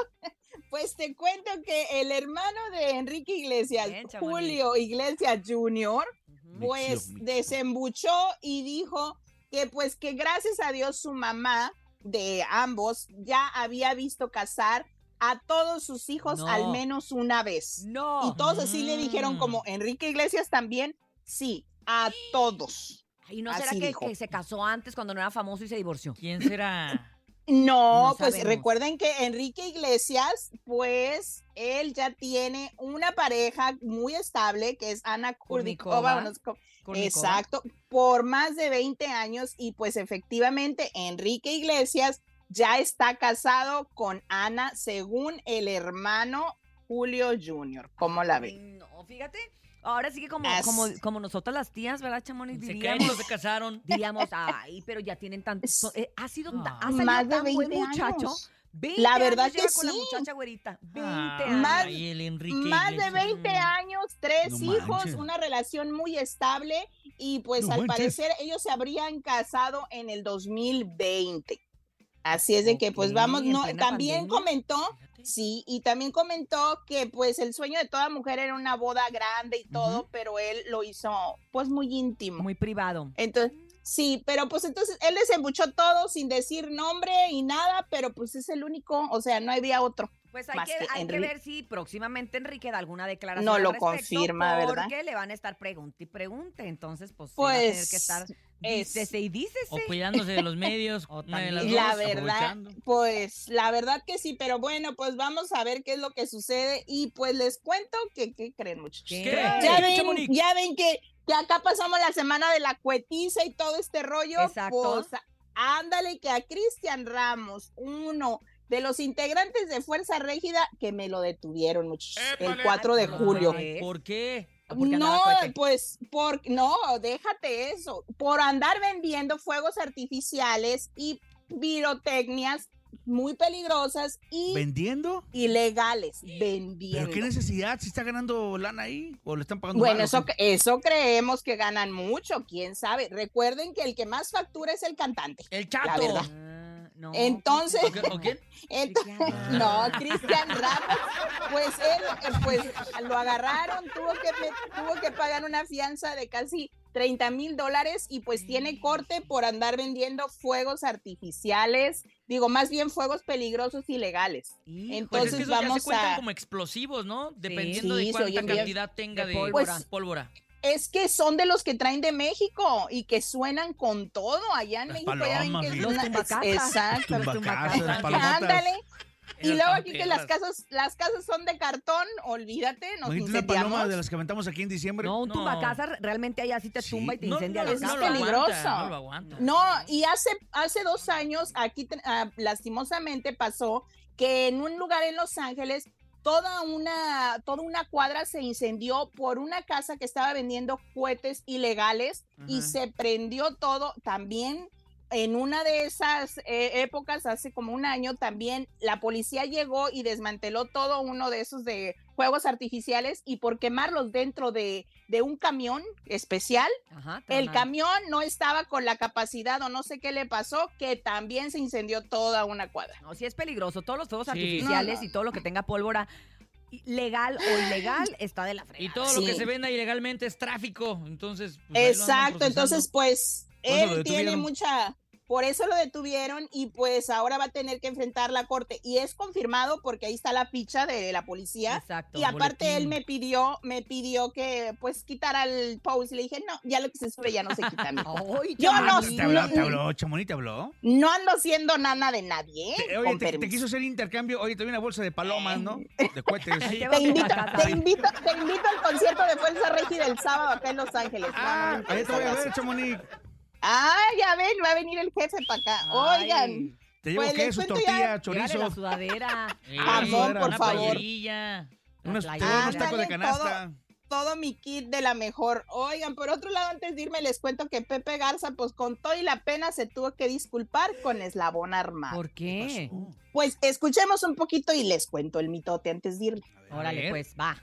Pues te cuento que el hermano de Enrique Iglesias, Bien. Julio Iglesias Jr., pues Mixio, mixio. desembuchó y dijo que pues que gracias a Dios su mamá de ambos ya había visto casar a todos sus hijos No. al menos una vez. No. Y todos así le dijeron Mm. como Enrique Iglesias también, sí, a todos. ¿Y no será que, que se casó antes cuando no era famoso y se divorció? ¿Quién será? No, No pues recuerden que Enrique Iglesias, pues él ya tiene una pareja muy estable que es Ana Kurnikova. Exacto, por más de 20 años y pues efectivamente Enrique Iglesias ya está casado con Ana según el hermano Julio Jr. ¿Cómo la ven? No, fíjate. Ahora sí que como, As- como, como nosotras las tías, ¿verdad, Chamonix? Se Diríamos, no se casaron. diríamos, ay, pero ya tienen tanto... eh, ha sido, ha Ah. salido Más de tan buen 20 muchacho. años. 20 La verdad años que lleva con la sí. muchacha güerita. 20 Ay, años. Más- el Enrique Más de Iglesias. 20 años, tres No hijos, manches. una relación muy estable y pues No al manches. parecer ellos se habrían casado en el 2020. Así es de que pues vamos, no, también pandemia. comentó, Sí, y también comentó que pues el sueño de toda mujer era una boda grande y todo, pero él lo hizo pues muy íntimo. Muy privado. Entonces, sí, pero pues entonces él desembuchó todo sin decir nombre y nada, pero pues es el único, o sea, no había otro. Pues hay, que, que hay que Enrique. ver si próximamente Enrique da alguna declaración. No al lo respecto, confirma, ¿verdad? Porque le van a estar pregunte y pregunte. Entonces, pues, va a tener que estar Pues, es- dícese y dícese. O cuidándose de los medios. O una de las también. La verdad, pues la verdad que sí, pero bueno, pues vamos a ver qué es lo que sucede y pues les cuento que, ¿qué creen muchachos? ¿Qué? ¿Qué? Ya ¿Qué, ven, ya ven que, que acá pasamos la semana de la cuetiza y todo este rollo. Exacto. Pues ándale que a Cristian Ramos, uno de los integrantes de Fuerza Régida, que me lo detuvieron muchachos, el 4 de julio. ¿qué? ¿Por qué? No, pues por no, déjate eso. Por andar vendiendo fuegos artificiales y pirotecnias muy peligrosas y ¿Vendiendo? ilegales, ¿Pero vendiendo. qué necesidad? ¿Si está ganando lana ahí? ¿O le están pagando Bueno, mal, eso, eso creemos que ganan mucho, quién sabe. Recuerden que el que más factura es el cantante. El La chato. verdad. No, Entonces, ¿O qué- o quién? Ent- Cristian no. Cristian Ramos, pues él, pues lo agarraron, tuvo que, tuvo que pagar una fianza de casi 30 mil dólares y pues tiene corte por andar vendiendo fuegos artificiales, digo, más bien fuegos peligrosos y legales. Híjole. Pues es Entonces que esos ya vamos se a... como explosivos, ¿no? Dependiendo Sí, de cuánta cantidad tenga De de, pólvora. Pues, pólvora. Es que son de los que traen de México y que suenan con todo allá en Las México. ya ven que es. Los. Exacto. Los. Ándale. Y luego aquí que las casas, las casas son de cartón, olvídate, nos Imagínate una paloma incendiamos. de las que aventamos aquí en diciembre. No, un No. tumbacasas realmente allá sí te Sí. tumba y te No, incendia no, la es no casa. aguanta, peligroso. no lo aguanta. No, y hace, hace dos años, aquí ah, lastimosamente pasó que en un lugar en Los Ángeles, toda una, toda una cuadra se incendió por una casa que estaba vendiendo cohetes ilegales y se prendió todo también. En una de esas eh, épocas, hace como un año, también la policía llegó y desmanteló todo uno de esos de juegos artificiales y por quemarlos dentro de, de un camión especial, Ajá, el camión no estaba con la capacidad o no sé qué le pasó, que también se incendió toda una cuadra. No, sí es peligroso. Todos los fuegos Sí. artificiales No, no. y todo lo que tenga pólvora legal o ilegal está de la frega. Y todo lo que se venda ilegalmente es tráfico. Entonces. pues, Exacto, entonces pues él tiene mucha, por eso lo detuvieron y pues ahora va a tener que enfrentar la corte y es confirmado porque ahí está la ficha de la policía. Exacto. Y aparte él me pidió, me pidió que pues quitara el post y le dije, no, ya lo que se sube ya no se quita. mijo". Ay, Yo no-. ¿Te habló? no- ¿Te habló? ¿Chamonix te habló? No ando siendo nana de nadie, ¿eh? Te- oye, te, quiso hacer intercambio. Oye, te doy una bolsa de palomas, ¿no? De cohetes. Te invito, te invito, te invito al concierto de Fuerza Régida el sábado acá en Los Ángeles. No, no me Ah, ahí te interesa, voy a ver. Chamonix. Ah, ya ven, va a venir el jefe para acá. Ay. Oigan, Te llevo Pues, les queso, cuento tortilla, Llévale la chorizo. sudadera. Eh, Jamón, por una favor. Unos, La unos tacos de canasta. todo mi kit de la mejor. Oigan, por otro lado, antes de irme, les cuento que Pepe Garza, pues con todo y la pena, se tuvo que disculpar con Eslabón Armado. ¿Por qué? Pues escuchemos un poquito y les cuento el mitote antes de irme. Órale, pues, va.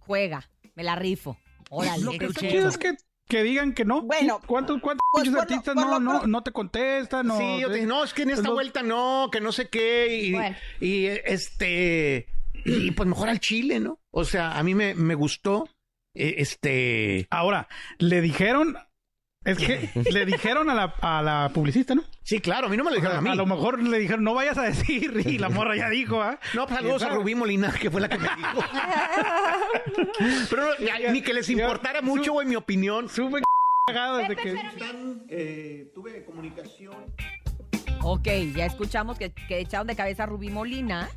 Juega. Me la rifo. Órale. Lo ¿qué que es escuché. eso? es que, que digan que no. Bueno, ¿Cuántos, cuántos pues lo- artistas no, lo no, no te contestan? No, Sí, yo te dije, no, es que en esta lo- vuelta no, que no sé qué, y, Bueno. y, este, y pues mejor al Chile, ¿no? O sea, a mí me, me gustó, eh, este, Ahora, le dijeron. Es que le dijeron a la, a la publicista, ¿no? sí, claro, a mí no me lo dijeron a mí. A lo mejor le dijeron, no vayas a decir, y la morra ya dijo, ¿ah? No, pues saludos a. Rubí Molina, que fue la que me dijo. Pero no, ni que les importara mucho, güey, mi opinión. Supe cagado desde que. Eh, tuve comunicación. Ok, ya escuchamos que, que echaron de cabeza a Rubí Molina,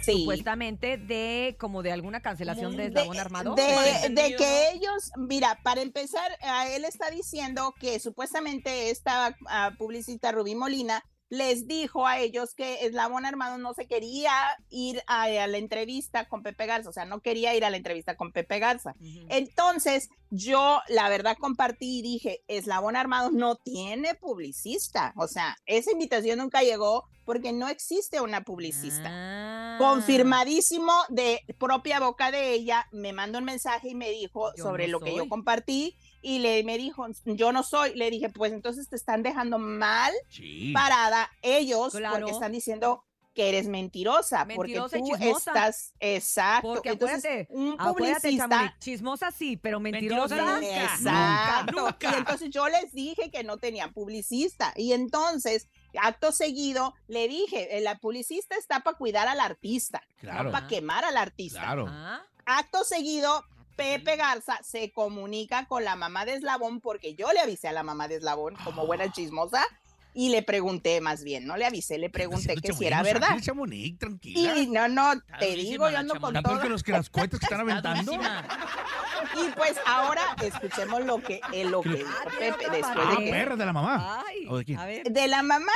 Sí. supuestamente de como de alguna cancelación de eslabón armado. de, de entendido, que ellos, mira, para empezar, él está diciendo que supuestamente esta ah, publicista Rubí Molina les dijo a ellos que Eslabón Armado no se quería ir a, a la entrevista con Pepe Garza, o sea, no quería ir a la entrevista con Pepe Garza. Entonces, yo la verdad compartí y dije, Eslabón Armado no tiene publicista, o sea, esa invitación nunca llegó porque no existe una publicista. Confirmadísimo de propia boca de ella, me mandó un mensaje y me dijo Yo sobre no lo que yo compartí y le me dijo, yo no soy, le dije, pues entonces te están dejando mal Sí. parada ellos Claro. porque están diciendo que eres mentirosa, porque tú chismosa. estás exacto. Porque Entonces, acuérdate, un acuérdate, publicista chismosa sí, pero mentirosa, Mentirosa nunca. Exacto. Nunca. Y entonces yo les dije que no tenían publicista. Y entonces, acto seguido, le dije, eh, la publicista está para cuidar al artista, Claro. no para quemar al artista. Claro. Ah, Acto seguido, Pepe Garza se comunica con la mamá de Eslabón porque yo le avisé a la mamá de Eslabón como buena chismosa y le pregunté más bien, no le avisé, le pregunté que si era verdad. Chamonix, Chamonix, tranquila. Y no, no, Está te digo, yo ando con todo. que los que las cohetes que están Está aventando. Y pues ahora escuchemos lo que, eh, lo que dijo Ah, Pepe después Ah, de que perra de la mamá. ay, ¿O de quién? a ver. de la mamá,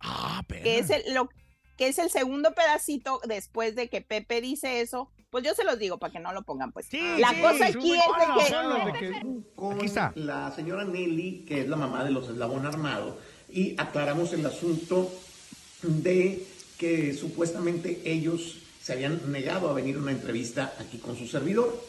Ah, perra. que es el lo que es el segundo pedacito después de que Pepe dice eso, pues yo se los digo para que no lo pongan pues. Sí, la sí, cosa aquí es de que ponlo. de que- con Aquí está. la señora Nelly, que es la mamá de los Eslabón Armado, y aclaramos el asunto de que supuestamente ellos se habían negado a venir a una entrevista aquí con su servidor.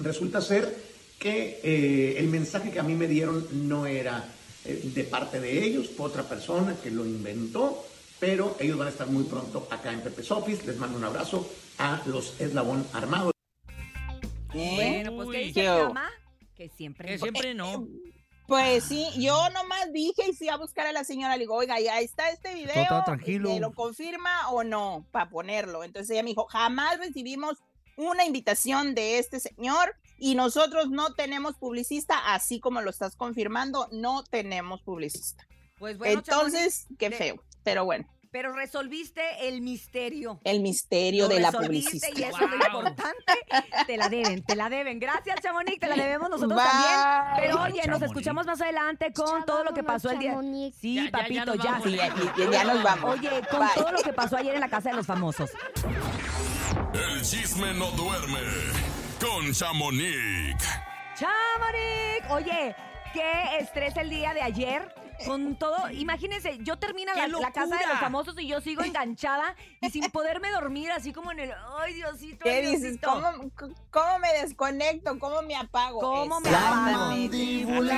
Resulta ser que eh, el mensaje que a mí me dieron no era eh, de parte de ellos, fue otra persona que lo inventó, pero ellos van a estar muy pronto acá en Pepe's Office. Les mando un abrazo a los Eslabón Armado. ¿Eh? Bueno, pues ¿qué dice mamá? Que siempre. Que siempre no. Pues sí, yo nomás dije y fui a buscar a la señora, le digo, oiga, ya está este video, estaba tranquilo. ¿me lo confirma o no? Para ponerlo. Entonces ella me dijo, jamás recibimos una invitación de este señor y nosotros no tenemos publicista, así como lo estás confirmando, no tenemos publicista. Pues bueno, Entonces, qué de- feo, pero bueno, Pero resolviste el misterio. el misterio Lo de la publicista. Y eso es lo importante. Te la deben, te la deben. Gracias, Chamonix, te la debemos nosotros Bye. también. Pero oye, nos escuchamos más adelante con todo lo que pasó el día. Chamonix. Sí, Ya, ya, ya papito, nos ya. vamos. Sí, ya, ya- ya nos vamos. Oye, con Bye. todo lo que pasó ayer en la casa de los famosos. El chisme no duerme con Chamonix. Chamonix. Oye, qué estrés el día de ayer. Con todo, imagínense, yo termino ¡Qué la, la casa de los famosos y yo sigo enganchada y sin poderme dormir, así como en el, ay Diosito, ¿Qué ay, dices? Diosito". ¿Cómo, cómo me desconecto? ¿Cómo me apago? ¿Cómo me apago?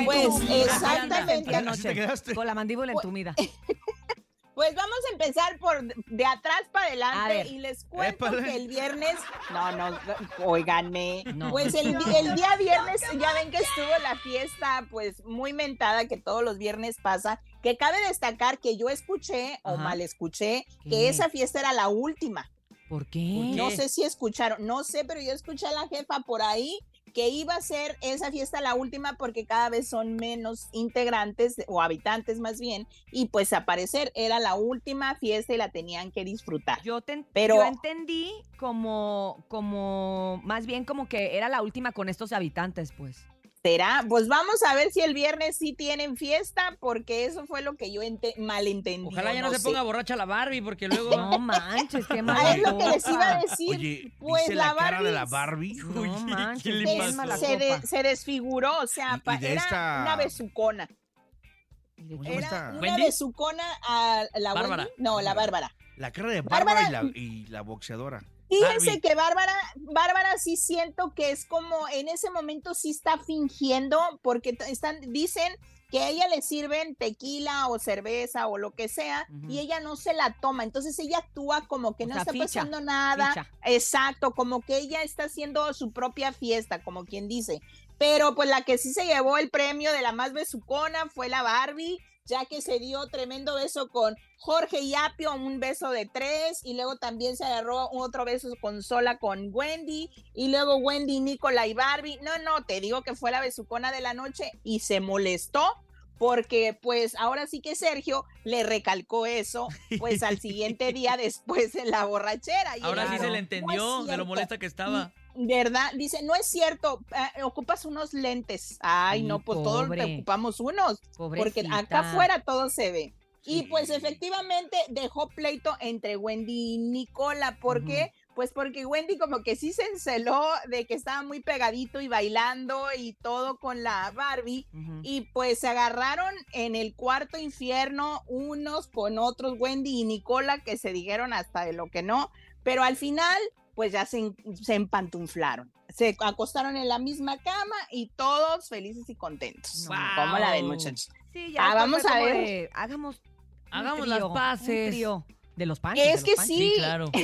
Pues exactamente. Así te quedaste. Con la mandíbula entumida. Pues vamos a empezar por de atrás para adelante y les cuento Épale. que el viernes, no, no, óiganme, No. pues el, el día viernes ya ven que estuvo la fiesta pues muy mentada que todos los viernes pasa, que cabe destacar que yo escuché o mal escuché ¿Qué? que esa fiesta era la última. ¿Por qué? No sé si escucharon, no sé, pero yo escuché a la jefa por ahí que iba a ser esa fiesta la última porque cada vez son menos integrantes o habitantes más bien y pues a parecer era la última fiesta y la tenían que disfrutar. Yo, te, Pero- yo entendí como, como, más bien como que era la última con estos habitantes, pues. ¿Será? Pues vamos a ver si el viernes sí tienen fiesta porque eso fue lo que yo ente- malentendí. Ojalá ya no, se sé. ponga borracha la Barbie, porque luego. No manches, qué Ah, mala es lo que les iba a decir. Oye, pues ¿viste la la cara de la Barbie? No Oye, manches, ¿qué le pasó? se, de- copa. se desfiguró, o sea, Y- y era esta- una besucona. ¿Cómo se llama Era una ¿Wendy? besucona a la Bárbara. Wendy. No, la Bárbara. La cara de Bárbara, Bárbara- y, la, y la boxeadora. Fíjense Barbie. que Bárbara, Bárbara sí siento que es como en ese momento sí está fingiendo porque están, dicen que a ella le sirven tequila o cerveza o lo que sea y ella no se la toma, entonces ella actúa como que O no sea, está ficha, pasando nada, ficha. exacto, como que ella está haciendo su propia fiesta, como quien dice, pero pues la que sí se llevó el premio de la más besucona fue la Barbie, ya que se dio tremendo beso con Jorge Yapio, un beso de tres, y luego también se agarró un otro beso con Sola con Wendy, y luego Wendy, Nicola y Barbie. No, no, te digo que fue la besucona de la noche y se molestó. Porque pues ahora sí que Sergio le recalcó eso pues al siguiente día después en la borrachera. Y Ahora sí se le "No es entendió de lo cierto". molesta que estaba. ¿Verdad? Dice, no es cierto, eh, ocupas unos lentes. Ay, Sí, no, pues todos te ocupamos unos. Porque acá afuera todo se ve. Y pues efectivamente dejó pleito entre Wendy y Nicola. ¿Por qué? Pues porque Wendy como que sí se enceló de que estaba muy pegadito y bailando y todo con la Barbie. Y pues se agarraron en el cuarto infierno unos con otros, Wendy y Nicola, que se dijeron hasta de lo que no. Pero al final, pues ya se, se empantunflaron. Se acostaron en la misma cama y todos felices y contentos. ¿Cómo la ven, muchachos? Sí, ya Ah, vamos a ver. de, hagamos, un Hagamos las trío, paces. trío de los panchos. Es que sí. Sí, claro.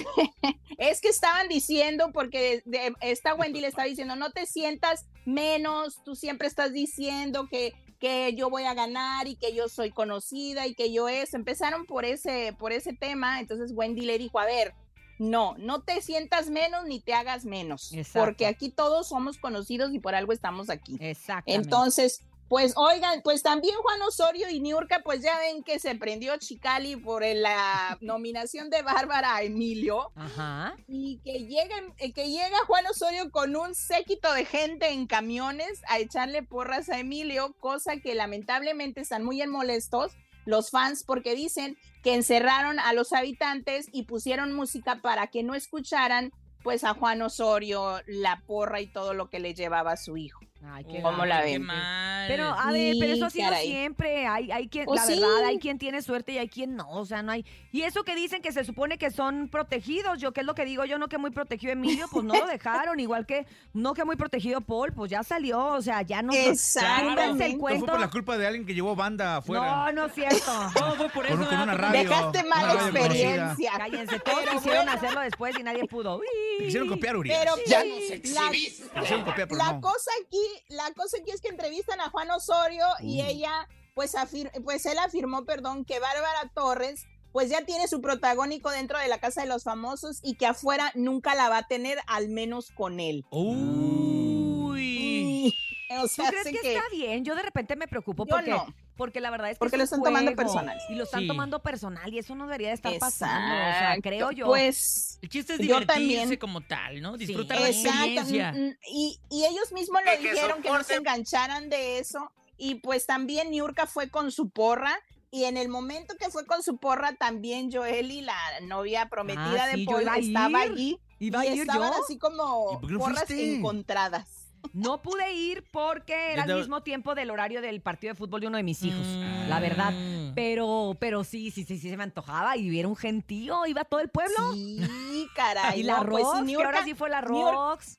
Es que estaban diciendo, porque de- esta Wendy le estaba diciendo, no te sientas menos, tú siempre estás diciendo que, que yo voy a ganar y que yo soy conocida y que yo es. Empezaron por ese, por ese tema, entonces Wendy le dijo, a ver, no, no te sientas menos ni te hagas menos, Exacto. porque aquí todos somos conocidos y por algo estamos aquí. Exactamente. Entonces, pues oigan, pues también Juan Osorio y Niurka, pues ya ven que se prendió Chicali por la nominación de Bárbara a Emilio. Ajá. Y que llega, eh, que llega Juan Osorio con un séquito de gente en camiones a echarle porras a Emilio, cosa que lamentablemente están muy en molestos los fans porque dicen que encerraron a los habitantes y pusieron música para que no escucharan pues a Juan Osorio la porra y todo lo que le llevaba a su hijo. Ay, qué ¿Cómo mal, la qué ven? mal. Pero, a ver, pero eso ha sido caray. siempre. Hay, hay quien, Pues la sí. verdad, hay quien tiene suerte y hay quien no. O sea, no hay. Y eso que dicen que se supone que son protegidos, yo, ¿qué es lo que digo yo? No que muy protegido Emilio, pues no lo dejaron. Igual que no que muy protegido Paul, pues ya salió. O sea, ya no. Exactamente. el No cuento. fue por la culpa de alguien que llevó banda afuera. No, no es cierto. Todo fue por eso. Con, con una ¿verdad? radio. Dejaste una mala experiencia. Cállense, todos Pero quisieron bueno. hacerlo después y nadie pudo. Uy. Quisieron copiar, Urias. Pero Te ya quisieron la, copiar, pero la no. cosa aquí, la cosa aquí es que entrevistan a Juan Osorio y ella, pues, afir- pues él afirmó, perdón, que Bárbara Torres, pues ya tiene su protagónico dentro de la casa de los famosos y que afuera nunca la va a tener, al menos con él. Uy. O ¿Tú sea, crees hace que, que- está bien? Yo de repente me preocupo Yo porque, no. Porque la verdad es que Porque es lo están tomando personal. Y lo están Sí. tomando personal y eso no debería de estar pasando. O sea, creo yo. Pues El chiste es divertirse también. como tal, ¿no? Sí. Disfrutar la Exacto. experiencia. mm, mm, Y, y ellos mismos lo dijeron que no se engancharan de eso. Y pues también Niurka fue con su porra. Y en el momento que fue con su porra, también Joely, la novia prometida Ah, de sí, Paul, estaba allí. Iba a y ir estaban yo. así como ¿Y por qué no porras fuiste? encontradas. No pude ir porque era al mismo tiempo del horario del partido de fútbol de uno de mis hijos, la verdad. Mm. Pero, pero sí, sí, sí, sí se me antojaba y hubiera un gentío, iba todo el pueblo. Sí, caray. y la no, pues, Rox, que ahora sí fue la Rox.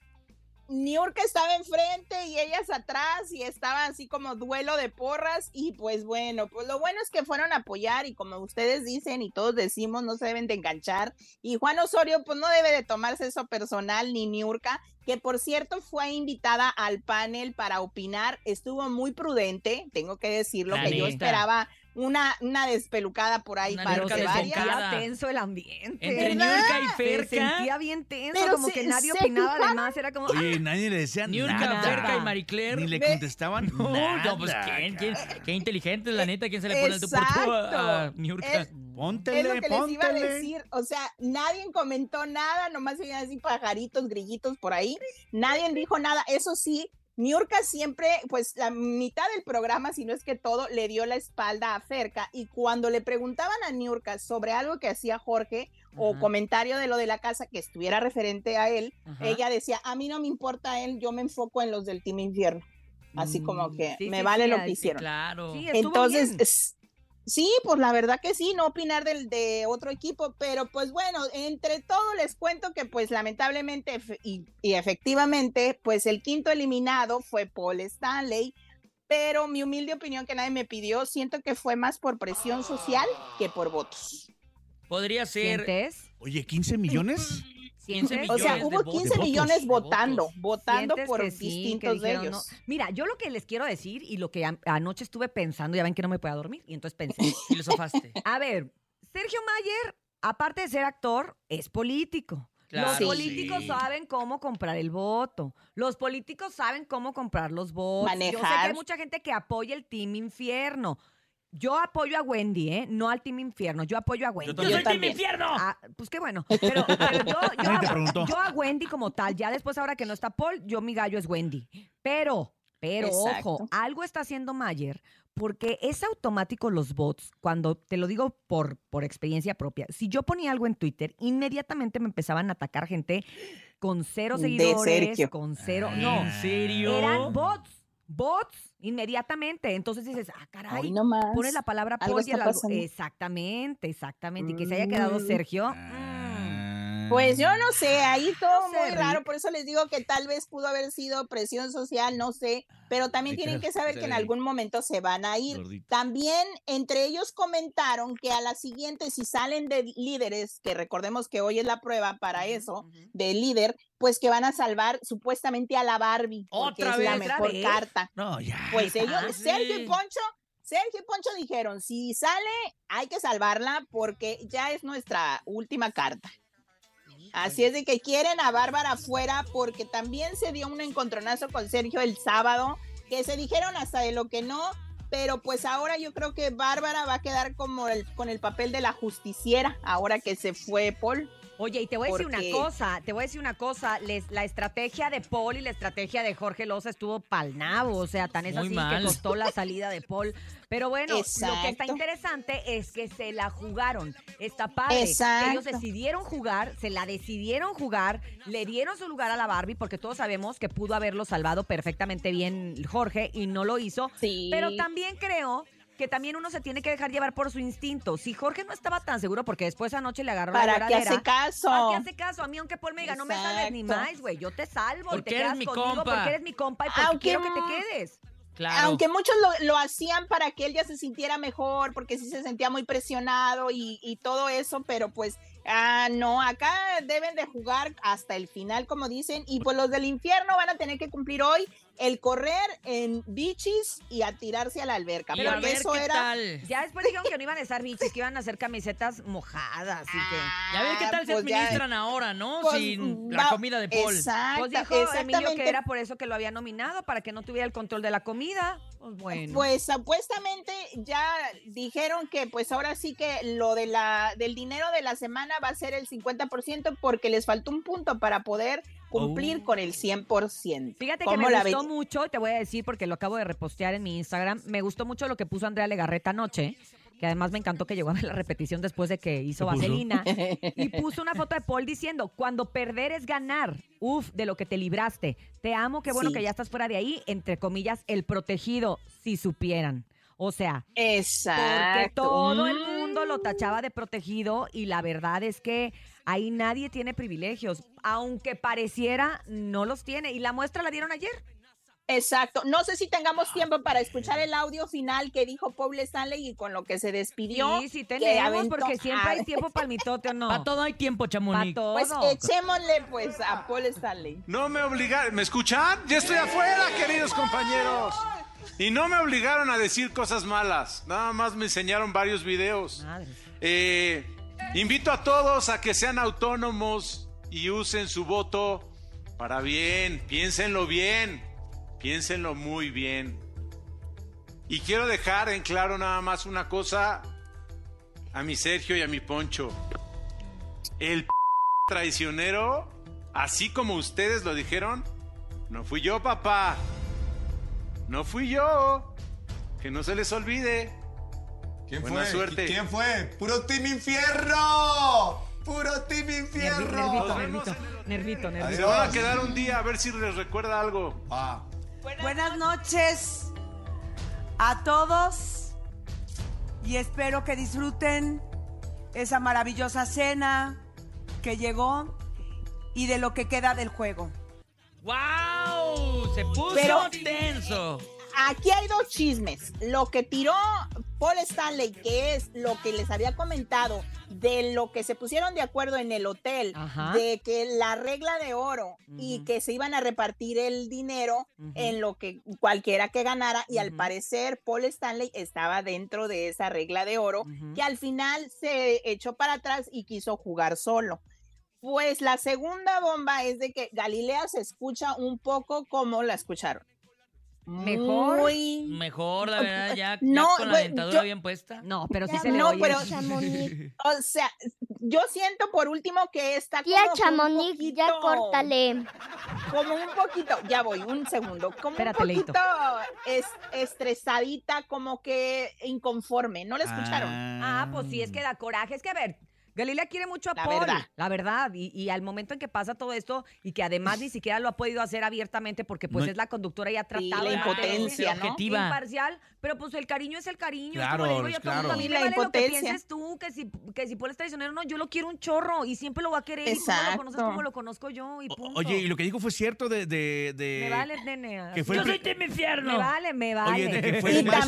Niurka estaba enfrente y ellas atrás y estaba así como duelo de porras y pues bueno, pues lo bueno es que fueron a apoyar y como ustedes dicen y todos decimos no se deben de enganchar. Y Juan Osorio pues no debe de tomarse eso personal ni Niurka que por cierto fue invitada al panel para opinar, estuvo muy prudente, tengo que decirlo que yo esperaba una, una despelucada por ahí Una para se que varias. tenso el ambiente. Entre. Niurka y Se Ferca. sentía bien tenso, Pero como se- que nadie se opinaba, además era como... Oye, nadie le decía Niurka, nada. Ferca y Marie Claire. Ni le contestaban No, nada. no, pues ¿quién, quién? Qué inteligente, la neta. ¿Quién se le pone el tú a. Niurka? Es- Póntele, Es lo que les iba a decir. O sea, nadie comentó nada, nomás se así pajaritos, grillitos por ahí. Nadie dijo nada. Eso sí, Niurka siempre, pues la mitad del programa, si no es que todo, le dio la espalda a Ferca. Y cuando le preguntaban a Niurka sobre algo que hacía Jorge o comentario de lo de la casa que estuviera referente a él, Ajá. ella decía: A mí no me importa él, yo me enfoco en los del Team Infierno. Así como que Mm, Sí, me sí, vale sí, lo que sí, hicieron. Claro. Entonces, sí, pues la verdad que sí, no opinar del de otro equipo, pero pues bueno, entre todo les cuento que pues lamentablemente y efectivamente, pues el quinto eliminado fue Paul Stanley, pero mi humilde opinión que nadie me pidió, siento que fue más por presión social que por votos. Podría ser ¿Sientes? Oye, ¿15 millones? 15 ¿Sientes? millones O sea, hubo votos. 15 de votos, millones votando, votando ¿Sientes por sí, distintos de dijeron, ellos. no? Mira, yo lo que les quiero decir y lo que a- anoche estuve pensando, ya ven que no me podía dormir, y entonces pensé, Filosofaste. a ver, Sergio Mayer, aparte de ser actor, es político. Los políticos sí. saben cómo comprar el voto. Los políticos saben cómo comprar los votos. Yo sé que Manejar. hay mucha gente que apoya el Team Infierno. Yo apoyo a Wendy, ¿eh? No al Team Infierno. Yo apoyo a Wendy. ¡Yo soy Team también. Infierno! Ah, pues qué bueno. Pero, pero yo, yo Nadie te a, preguntó. yo a Wendy como tal, ya después ahora que no está Paul, yo mi gallo es Wendy. Pero, Pero Exacto. ojo, algo está haciendo Mayer porque es automático los bots, cuando te lo digo por, por experiencia propia, si yo ponía algo en Twitter, inmediatamente me empezaban a atacar gente con cero De seguidores, con cero, Ah, no, ¿En serio? eran bots, bots, inmediatamente. Entonces dices, ah, caray, nomás. pones la palabra está algo-. Exactamente, exactamente. Y que se haya quedado Mm. Sergio. Ah. Pues yo no sé, ahí todo sé, muy raro, por eso les digo que tal vez pudo haber sido presión social, no sé, pero también tienen que saber que en algún momento se van a ir. También entre ellos comentaron que a la siguiente, si salen de líderes, que recordemos que hoy es la prueba para eso, de líder, pues que van a salvar supuestamente a la Barbie, porque ¿Otra es la mejor vez? carta. No, ya. Pues ellos, Ah, Sergio y. Poncho, Sergio y Poncho dijeron, si sale, hay que salvarla porque ya es nuestra última carta. Así es de que quieren a Bárbara afuera porque también se dio un encontronazo con Sergio el sábado, que se dijeron hasta de lo que no, pero pues ahora yo creo que Bárbara va a quedar como el, con el papel de la justiciera, ahora que se fue Paul. Oye, y te voy a decir una cosa, te voy a decir una cosa, les, la estrategia de Paul y la estrategia de Jorge Loza estuvo pal nabo, o sea, tan es Muy así mal. que costó la salida de Paul. Pero bueno, lo que está interesante es que se la jugaron. Está padre. Exacto. Ellos decidieron jugar, se la decidieron jugar, le dieron su lugar a la Barbie, porque todos sabemos que pudo haberlo salvado perfectamente bien Jorge y no lo hizo. Sí. Pero también creo que también uno se tiene que dejar llevar por su instinto. Si Jorge no estaba tan seguro, porque después anoche le agarró la ¿Para qué hace caso? ¿Para qué hace caso? A mí, aunque Paul me diga, no me salves ni más, güey. Yo te salvo y Porque te eres quedas mi conmigo compa. porque eres mi compa y porque Aunque quiero que te quedes. Claro. Aunque muchos lo, lo hacían para que él ya se sintiera mejor, porque sí se sentía muy presionado y, y todo eso, pero pues, ah, no, acá deben de jugar hasta el final, como dicen, y pues los del infierno van a tener que cumplir hoy el correr en bichis y a tirarse a la alberca, Y porque ver eso qué era... tal. Ya después dijeron que no iban a estar bichis, que iban a hacer camisetas mojadas. Así que. Ya ver qué tal se pues ya- administran ahora, ¿no? Pues, Sin va- la comida de Paul. Exacto, Pues dijo Emilio que era por eso que lo había nominado, para que no tuviera el control de la comida. Pues bueno. Pues supuestamente ya dijeron que pues ahora sí que lo de la del dinero de la semana va a ser el 50% porque les faltó un punto para poder cumplir Oh. con el 100%. Fíjate que ¿Cómo me la gustó ves? mucho, te voy a decir porque lo acabo de repostear en mi Instagram. Me gustó mucho lo que puso Andrea Legarreta anoche, que además me encantó que llegó a ver la repetición después de que hizo. Vaselina. Y puso una foto de Paul diciendo, cuando perder es ganar, uf, de lo que te libraste. Te amo, qué bueno Sí. que ya estás fuera de ahí, entre comillas, el protegido, si supieran. O sea, Exacto. porque todo el mundo lo tachaba de protegido y la verdad es que ahí nadie tiene privilegios. Aunque pareciera, no los tiene. Y la muestra la dieron ayer. Exacto. No sé si tengamos tiempo para escuchar el audio final que dijo Paul Stanley y con lo que se despidió. Sí, sí tenemos, aventó- porque siempre hay tiempo para el mitote o no. Para todo hay tiempo, Chamonix. todo. Pues echémosle pues a Paul Stanley. No me obligaron, ¿me escuchan? Ya estoy afuera, queridos compañeros. Y no me obligaron a decir cosas malas, nada más me enseñaron varios videos. Madre. Eh, invito a todos a que sean autónomos y usen su voto para bien, piénsenlo bien, piénsenlo muy bien. Y quiero dejar en claro nada más una cosa a mi Sergio y a mi Poncho. El traicionero, así como ustedes lo dijeron, no fui yo, papá. No fui yo. Que no se les olvide. ¿Quién Buena fue? suerte. ¿Quién fue? ¡Puro Team Infierno! ¡Puro Team Infierno! nervito, nervito, nervito, nervito. Se van a quedar un día a ver si les recuerda algo. Ah. Buenas noches a todos y espero que disfruten esa maravillosa cena que llegó y de lo que queda del juego. ¡Wow! Se puso Pero- tenso. Aquí hay dos chismes. Lo que tiró Paul Stanley, que es lo que les había comentado, de lo que se pusieron de acuerdo en el hotel, Ajá. de que la regla de oro y que se iban a repartir el dinero en lo que cualquiera que ganara, y al parecer Paul Stanley estaba dentro de esa regla de oro, que al final se echó para atrás y quiso jugar solo. Pues la segunda bomba es de que Galilea se escucha un poco como la escucharon. Mejor. Muy... Mejor, la verdad, ya, ya No, con la dentadura yo- bien puesta. No, pero sí Ya se le No, oye. pero- Chamonix. O sea, yo siento por último que está Tía como Chamonix, ya poquito- córtale. Como un poquito, ya voy, un segundo, como Espérate, un poquito es, estresadita, como que inconforme, ¿no la escucharon? Ah, pues sí, es que da coraje. Es que, a ver, Galilea quiere mucho a La Paul, verdad. la verdad. Y, y al momento en que pasa todo esto, y que además ni siquiera lo ha podido hacer abiertamente porque pues No- es la conductora y ha Sí, tratado la de impotencia, ¿no? Objetiva. imparcial, pero pues el cariño es el cariño. es Claro, como le digo yo a todo el claro. A mí Sí, me la vale lo que impotencia. pienses tú, que si, que si Paul es traicionero, no, yo lo quiero un chorro y siempre lo va a querer. Y como lo conoces Exacto. como lo conozco yo y punto. Oye, y lo que dijo fue cierto de... de, de- Me vale, nene. que fue Yo el soy Team Infierno. Me vale, me vale. Oye, de que fue Y el más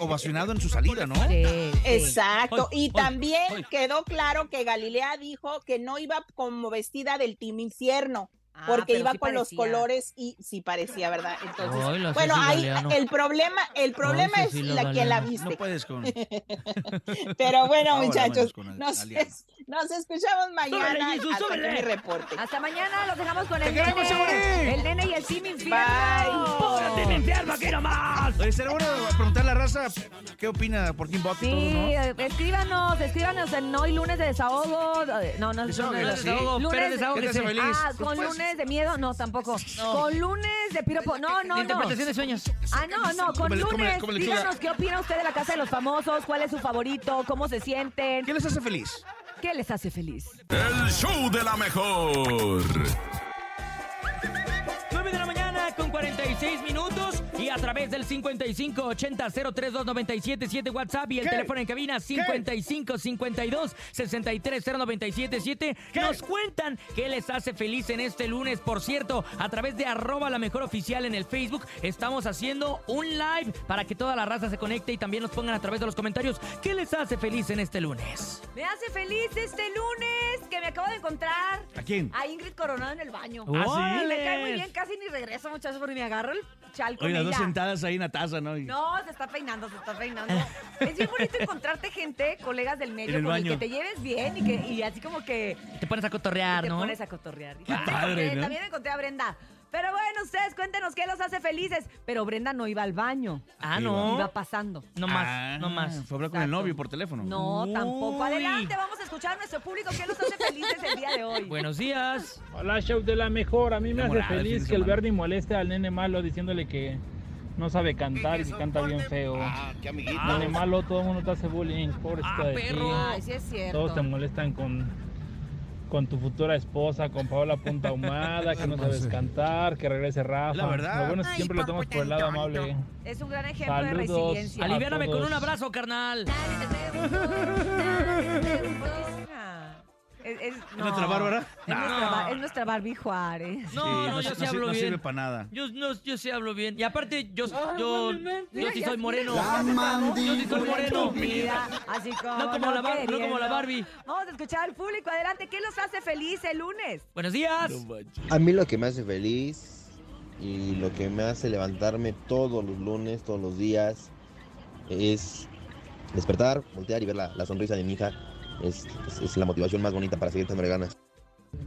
ovacionado en su salida, ¿no? Sí, sí. Exacto, y también quedó claro que Galilea dijo que no iba como vestida del Team Infierno, porque pero iba sí con los colores y sí parecía, ¿verdad? Entonces, bueno, ahí el problema, el problema es la quien la viste. No puedes con... Pero bueno, Ahora muchachos, nos, aliado. es- nos escuchamos mañana. Jesús, Hasta mi reporte. Hasta mañana los dejamos con el nene. El nene y el Team Infierno. ¡Pura Team Infierno aquí nomás! Oye, sería bueno preguntarle a la raza qué opina por Kim Bot y Sí, todo, ¿no? escríbanos, escríbanos en hoy lunes de desahogo. No, no, no, no, no, no, lunes, desahogo De miedo, no, tampoco. Con lunes de piropo, no, no, no. Interpretación de sueños. Ah, no, no, con Como le- como le- lunes. Díganos qué opina usted de la Casa de los Famosos, cuál es su favorito, cómo se sienten, ¿Qué les hace feliz? qué les hace feliz. El show de la mejor. 9 de la mañana con 46 minutos y a través del 5580-032977 WhatsApp y el ¿Qué? teléfono en cabina 5552-630977 nos cuentan qué les hace feliz en este lunes. Por cierto, a través de arroba la mejor oficial en el Facebook estamos haciendo un live para que toda la raza se conecte y también nos pongan a través de los comentarios qué les hace feliz en este lunes. Me hace feliz este lunes que me acabo de encontrar ¿A quién? a Ingrid Coronado en el baño. Ah, Y me cae muy bien, casi ni regreso, muchachos, porque me agarro el chal con Oye, las dos sentadas ahí en la taza, ¿no? Y- No, se está peinando, se está peinando. es bien bonito encontrarte gente, colegas del medio, el con el que te lleves bien y, que, y así como que Te pones a cotorrear, te ¿no? pones a cotorrear. Qué también padre, encontré- ¿no? También encontré a Brenda. Pero bueno, ustedes cuéntenos qué los hace felices. Pero Brenda no iba al baño. Ah, no. Iba pasando. No más, Ah, no más. Fue a hablar con el novio por teléfono. No, tampoco. Uy. Adelante, vamos a escuchar a nuestro público qué los hace felices el día de hoy. Buenos días. Hola, show de la mejor. A mí me hace feliz que el. Bernie moleste al nene malo diciéndole que no sabe cantar y que canta bien feo. Ah, qué amiguito. Nene malo, todo el mundo te hace bullying. Pobrecita Ah, de ti. perro. Ay, sí es cierto. Todos te molestan con, con tu futura esposa, con Paola Punta Ahumada, que no sabes cantar, que regrese Rafa. La verdad. Lo bueno es que siempre lo tomas por el lado amable. Es un gran ejemplo de Saludos. resiliencia. Ali- Aliviáname con un abrazo, carnal. Es, es- ¿Es nuestra Bárbara? Es, nuestra, Bar- es nuestra Barbie Juárez. No, Sí, no, yo no sí hablo no bien. sirve para nada. Yo, no, yo sí hablo bien. Y aparte, yo, yo, yo sí soy moreno. Yo sí soy moreno. Mira, así como No como la Bar- no como la Barbie. Vamos a escuchar al público. Adelante, ¿qué los hace feliz el lunes? Buenos días. A mí lo que me hace feliz y lo que me hace levantarme todos los lunes, todos los días, es despertar, voltear y ver la, la sonrisa de mi hija. Es, es- es la motivación más bonita para seguir echándole ganas.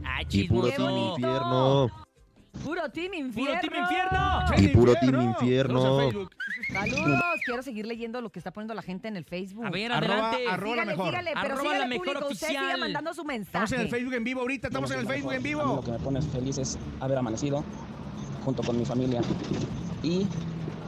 Ay, Y puro team infierno. Puro Team Infierno. Team Infierno. Y puro team infierno. Saludos. Quiero seguir leyendo lo que está poniendo la gente en el Facebook. A ver, Arroba- adelante. arroba la mejor. sígale, pero Arroba la mejor público. Usted siga oficial. mandando su mensaje. Estamos en el Facebook en vivo ahorita, estamos en el Facebook en vivo. lo que me pone feliz es haber amanecido junto con mi familia y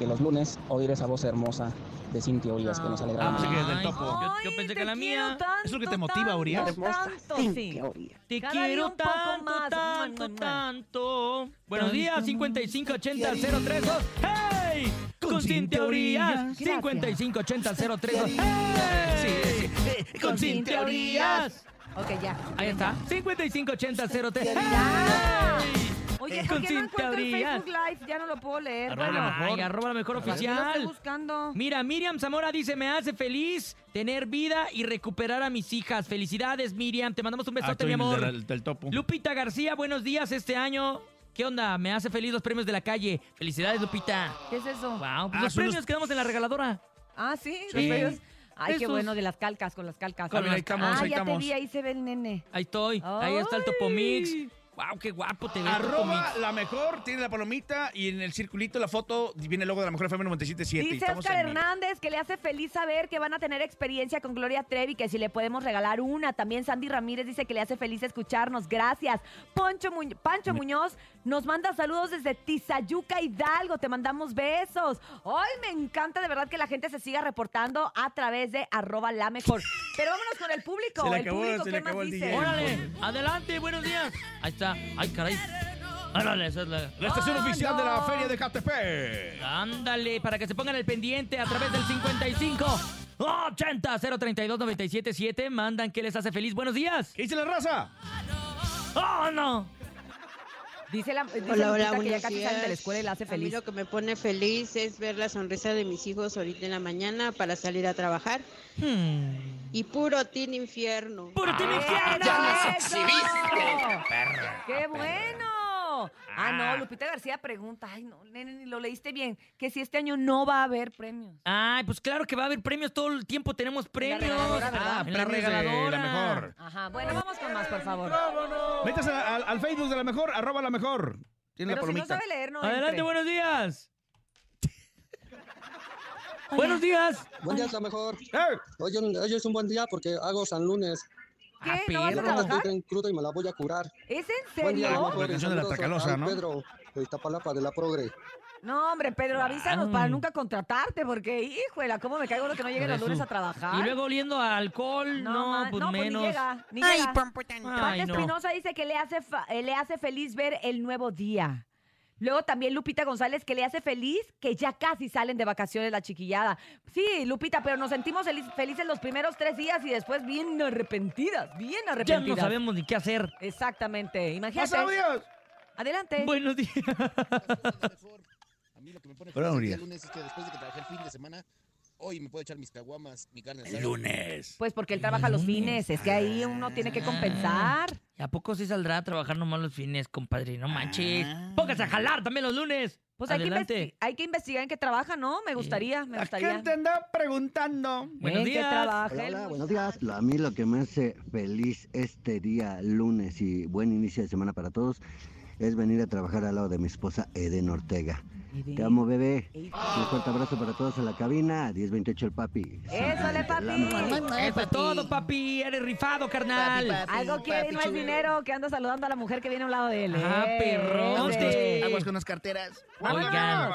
que los lunes oír esa voz hermosa de Cintia Urias que nos alegra. Ah, pensé que mañana. del topo. Yo, yo pensé que la mía. tanto, ¿Es lo que te motiva, Urias? tanto, tanto, sí. Te Cada quiero tanto, más. tanto, mua, mua. tanto. Buenos días, 5580-032. ¡Hey! Con Cintia Urias. Gracias. 5580-032. ¡Hey! Con Cintia Urias. Ok, ya. Ahí está. 5580-032. Ya. ¡Hey! Oye, Con ¿por qué no encuentro el. Facebook Live? Ya no lo puedo leer. Arroba bueno, la mejor. Ay, arroba la mejor lo estoy oficial. buscando. Mira, Miriam Zamora dice, me hace feliz tener vida y recuperar a mis hijas. Felicidades, Miriam. Te mandamos un Ah, besote, mi amor. del, del topo. Lupita García, buenos días este año. ¿Qué onda? Me hace feliz los premios de la calle. Felicidades, Lupita. ¿Qué es eso? Wow, pues Ah, los premios los- que damos en la regaladora. Ah, sí. Sí. los premios. Ay, qué bueno, de las calcas, con las calcas. Con Ah, ahí estamos, ah, ahí ya te estamos. vi, ahí se ve el nene. Ahí estoy. Ahí está el Topomix. Wow, qué guapo te ves. Arroba la mejor, tiene la palomita y en el circulito la foto viene el logo de la mejor FM 977. Dice Estamos Oscar. Hernández que le hace feliz saber que van a tener experiencia con Gloria Trevi, que si le podemos regalar una. También Sandy Ramírez dice que le hace feliz escucharnos. Gracias. Poncho Pancho Muñoz nos manda saludos desde Tizayuca, Hidalgo. Te mandamos besos. Hoy me encanta de verdad que la gente se siga reportando a través de arroba la mejor. Pero vámonos con el público. Se le el público, se ¿qué le más el dice? DJ. Órale, adelante, buenos días. Ahí está. Ay, caray. Órale, esa es la... La estación Ah, oficial de la no. Feria de Catepec. Ándale, para que se pongan el pendiente a través del 55 80 032 977 mandan que les hace feliz. Buenos días. ¿Qué dice la raza? ¡Oh, no! Dice la dice Hola, hola, que ya casi días. salen de la escuela y la hace A mí feliz. lo que me pone feliz es ver la sonrisa de mis hijos ahorita en la mañana para salir a trabajar. Y puro tin infierno. Hmm. ¡Puro tin infierno! ¡Ya nos exhibiste! ¡Qué bueno! Ah, no, Lupita García pregunta, ay, no, nene, ni lo leíste bien, que si este año no va a haber premios. Ay, pues claro que va a haber premios. Todo el tiempo tenemos premios. Ah, en la Premios de regaladora. la mejor. Ajá, bueno, vamos con más, por favor. Métase al, al Facebook de la mejor, arroba la mejor. Tiene Pero la si no palomita. sabe leer, no Adelante, entre. buenos días. buenos días. Buen día, la mejor. Hoy, hoy es un buen día porque hago San Lunes. ¿Qué? ¿No vas a trabajar? Estoy bien crudo y me la voy a curar. ¿Es en Buen día, serio? mejor. La canción de la al ¿no? Pedro de Iztapalapa, de la Progre. No, hombre, Pedro, avísanos para nunca contratarte, porque, híjole, ¿cómo me caigo lo que no lleguen los lunes a trabajar? Y luego oliendo a alcohol, no, ma- pues no, pues menos. ni llega, ni Ay, llega. Pati Ay, no. Espinosa dice que le hace, fa- eh, le hace feliz ver el nuevo día. Luego también Lupita González que le hace feliz que ya casi salen de vacaciones la chiquillada. Sí, Lupita, pero nos sentimos felices los primeros tres días y después bien arrepentidas, bien Ya arrepentidas. no sabemos ni qué hacer. Exactamente, imagínate. ¡Más! Adelante. Buenos días. A mí lo que me pone el lunes es que después de que trabajé el fin de semana, hoy me puedo echar mis caguamas, mi carne asada. El lunes. Pues porque él trabaja los fines, es que ahí uno tiene que compensar. ¿Y a poco sí saldrá a trabajar nomás los fines, compadre? No manches. Póngase a jalar también los lunes. Pues hay que, hay que investigar en qué trabaja, ¿no? Me gustaría, me gustaría. gente anda preguntando. Buenos ¿En qué días. trabaja Hola, hola, buenos días. A mí lo que me hace feliz este día lunes y buen inicio de semana para todos es venir a trabajar al lado de mi esposa Eden Ortega. Te amo, bebé. Un fuerte abrazo para todos en la cabina. 1028 el papi. ¡Ésale, papi! Eso es todo, papi. Eres rifado, carnal. Algo quiere y no es dinero que anda saludando a la mujer que viene a un lado de él. Ah, ¡Eh! perrote. Ese. Aguas con las carteras. Oigan.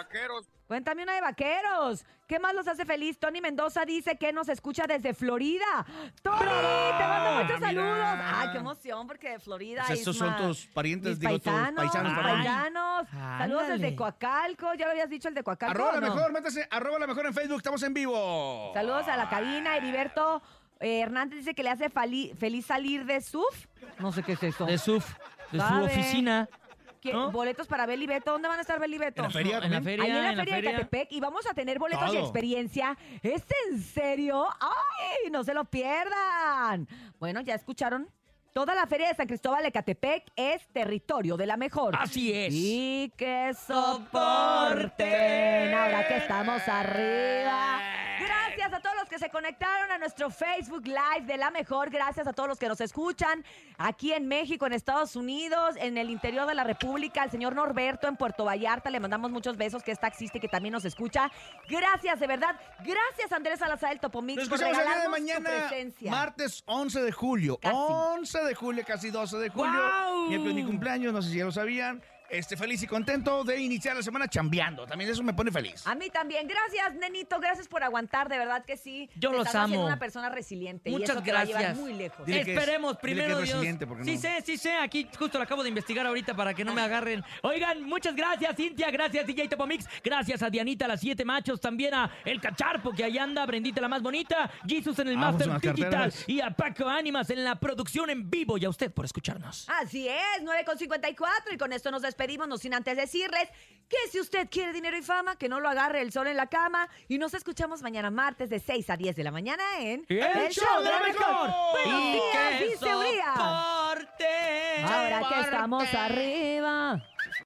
Cuéntame una de vaqueros. ¿Qué más los hace feliz? Tony Mendoza dice que nos escucha desde Florida. ¡Tony! Te mando muchos mira. saludos. ¡Ay, qué emoción! Porque de Florida Pues estos son tus parientes, digo, tus paisanos, paisanos, paisanos. Saludos Ándale. desde Coacalco. ¿Ya lo habías dicho el de Coacalco Arroba la no? mejor, métase, arroba la mejor en Facebook, estamos en vivo. Saludos a la cabina. Heriberto eh, Hernández dice que le hace feliz salir de SUF. No sé qué es eso. De su, de su oficina. ¿Qué- ¿no? Boletos para Beli Beto. ¿Dónde van a estar Beli Beto? En la feria En la feria, Ahí en la en la feria de feria. Catepec y vamos a tener boletos y Todo. experiencia. ¿Es en serio? ¡Ay! No se lo pierdan. Bueno, ya escucharon. Toda la feria de San Cristóbal de Catepec es territorio de la mejor. Así es. Y que soporten ahora que estamos arriba. Gracias a todos los que se conectaron a nuestro Facebook Live de la mejor. Gracias a todos los que nos escuchan aquí en México, en Estados Unidos, en el interior de la República. Al señor Norberto en Puerto Vallarta le mandamos muchos besos, que es taxista y que también nos escucha. Gracias, de verdad. Gracias, Andrés Salazar del Topomix, Nos por escuchamos el día de mañana, martes 11 de julio. Casi. 11 de julio, casi 12 de julio. ¡Guau! Miércoles mi cumpleaños, no sé si ya lo sabían. Este, feliz y contento de iniciar la semana chambeando. También eso me pone feliz. A mí también. Gracias, nenito. Gracias por aguantar. De verdad que sí. Yo Te los estás amo. una persona resiliente. y Muchas eso te va a llevar gracias. muy lejos. Dile que es- Esperemos, dile primero que es Dios. resiliente, porque Sí no. sé, sí sé. Aquí justo lo acabo de investigar ahorita para que no me agarren. Oigan, muchas gracias, Cintia. Gracias, DJ Topomix. Gracias a Dianita, las siete machos. También a El Cacharpo, que ahí anda. Brendita, la más bonita. Jesus en el Vamos, Master unas Digital. carteras. Y a Paco Ánimas en la producción en vivo. Y a usted por escucharnos. Así es, 9.54 y con esto nos despedimos, no sin antes decirles que si usted quiere dinero y fama, que no lo agarre el sol en la cama y nos escuchamos mañana martes de 6 a 10 de la mañana en El Show de la Mejor. Buenos Y días, dice. Ahora que estamos arriba.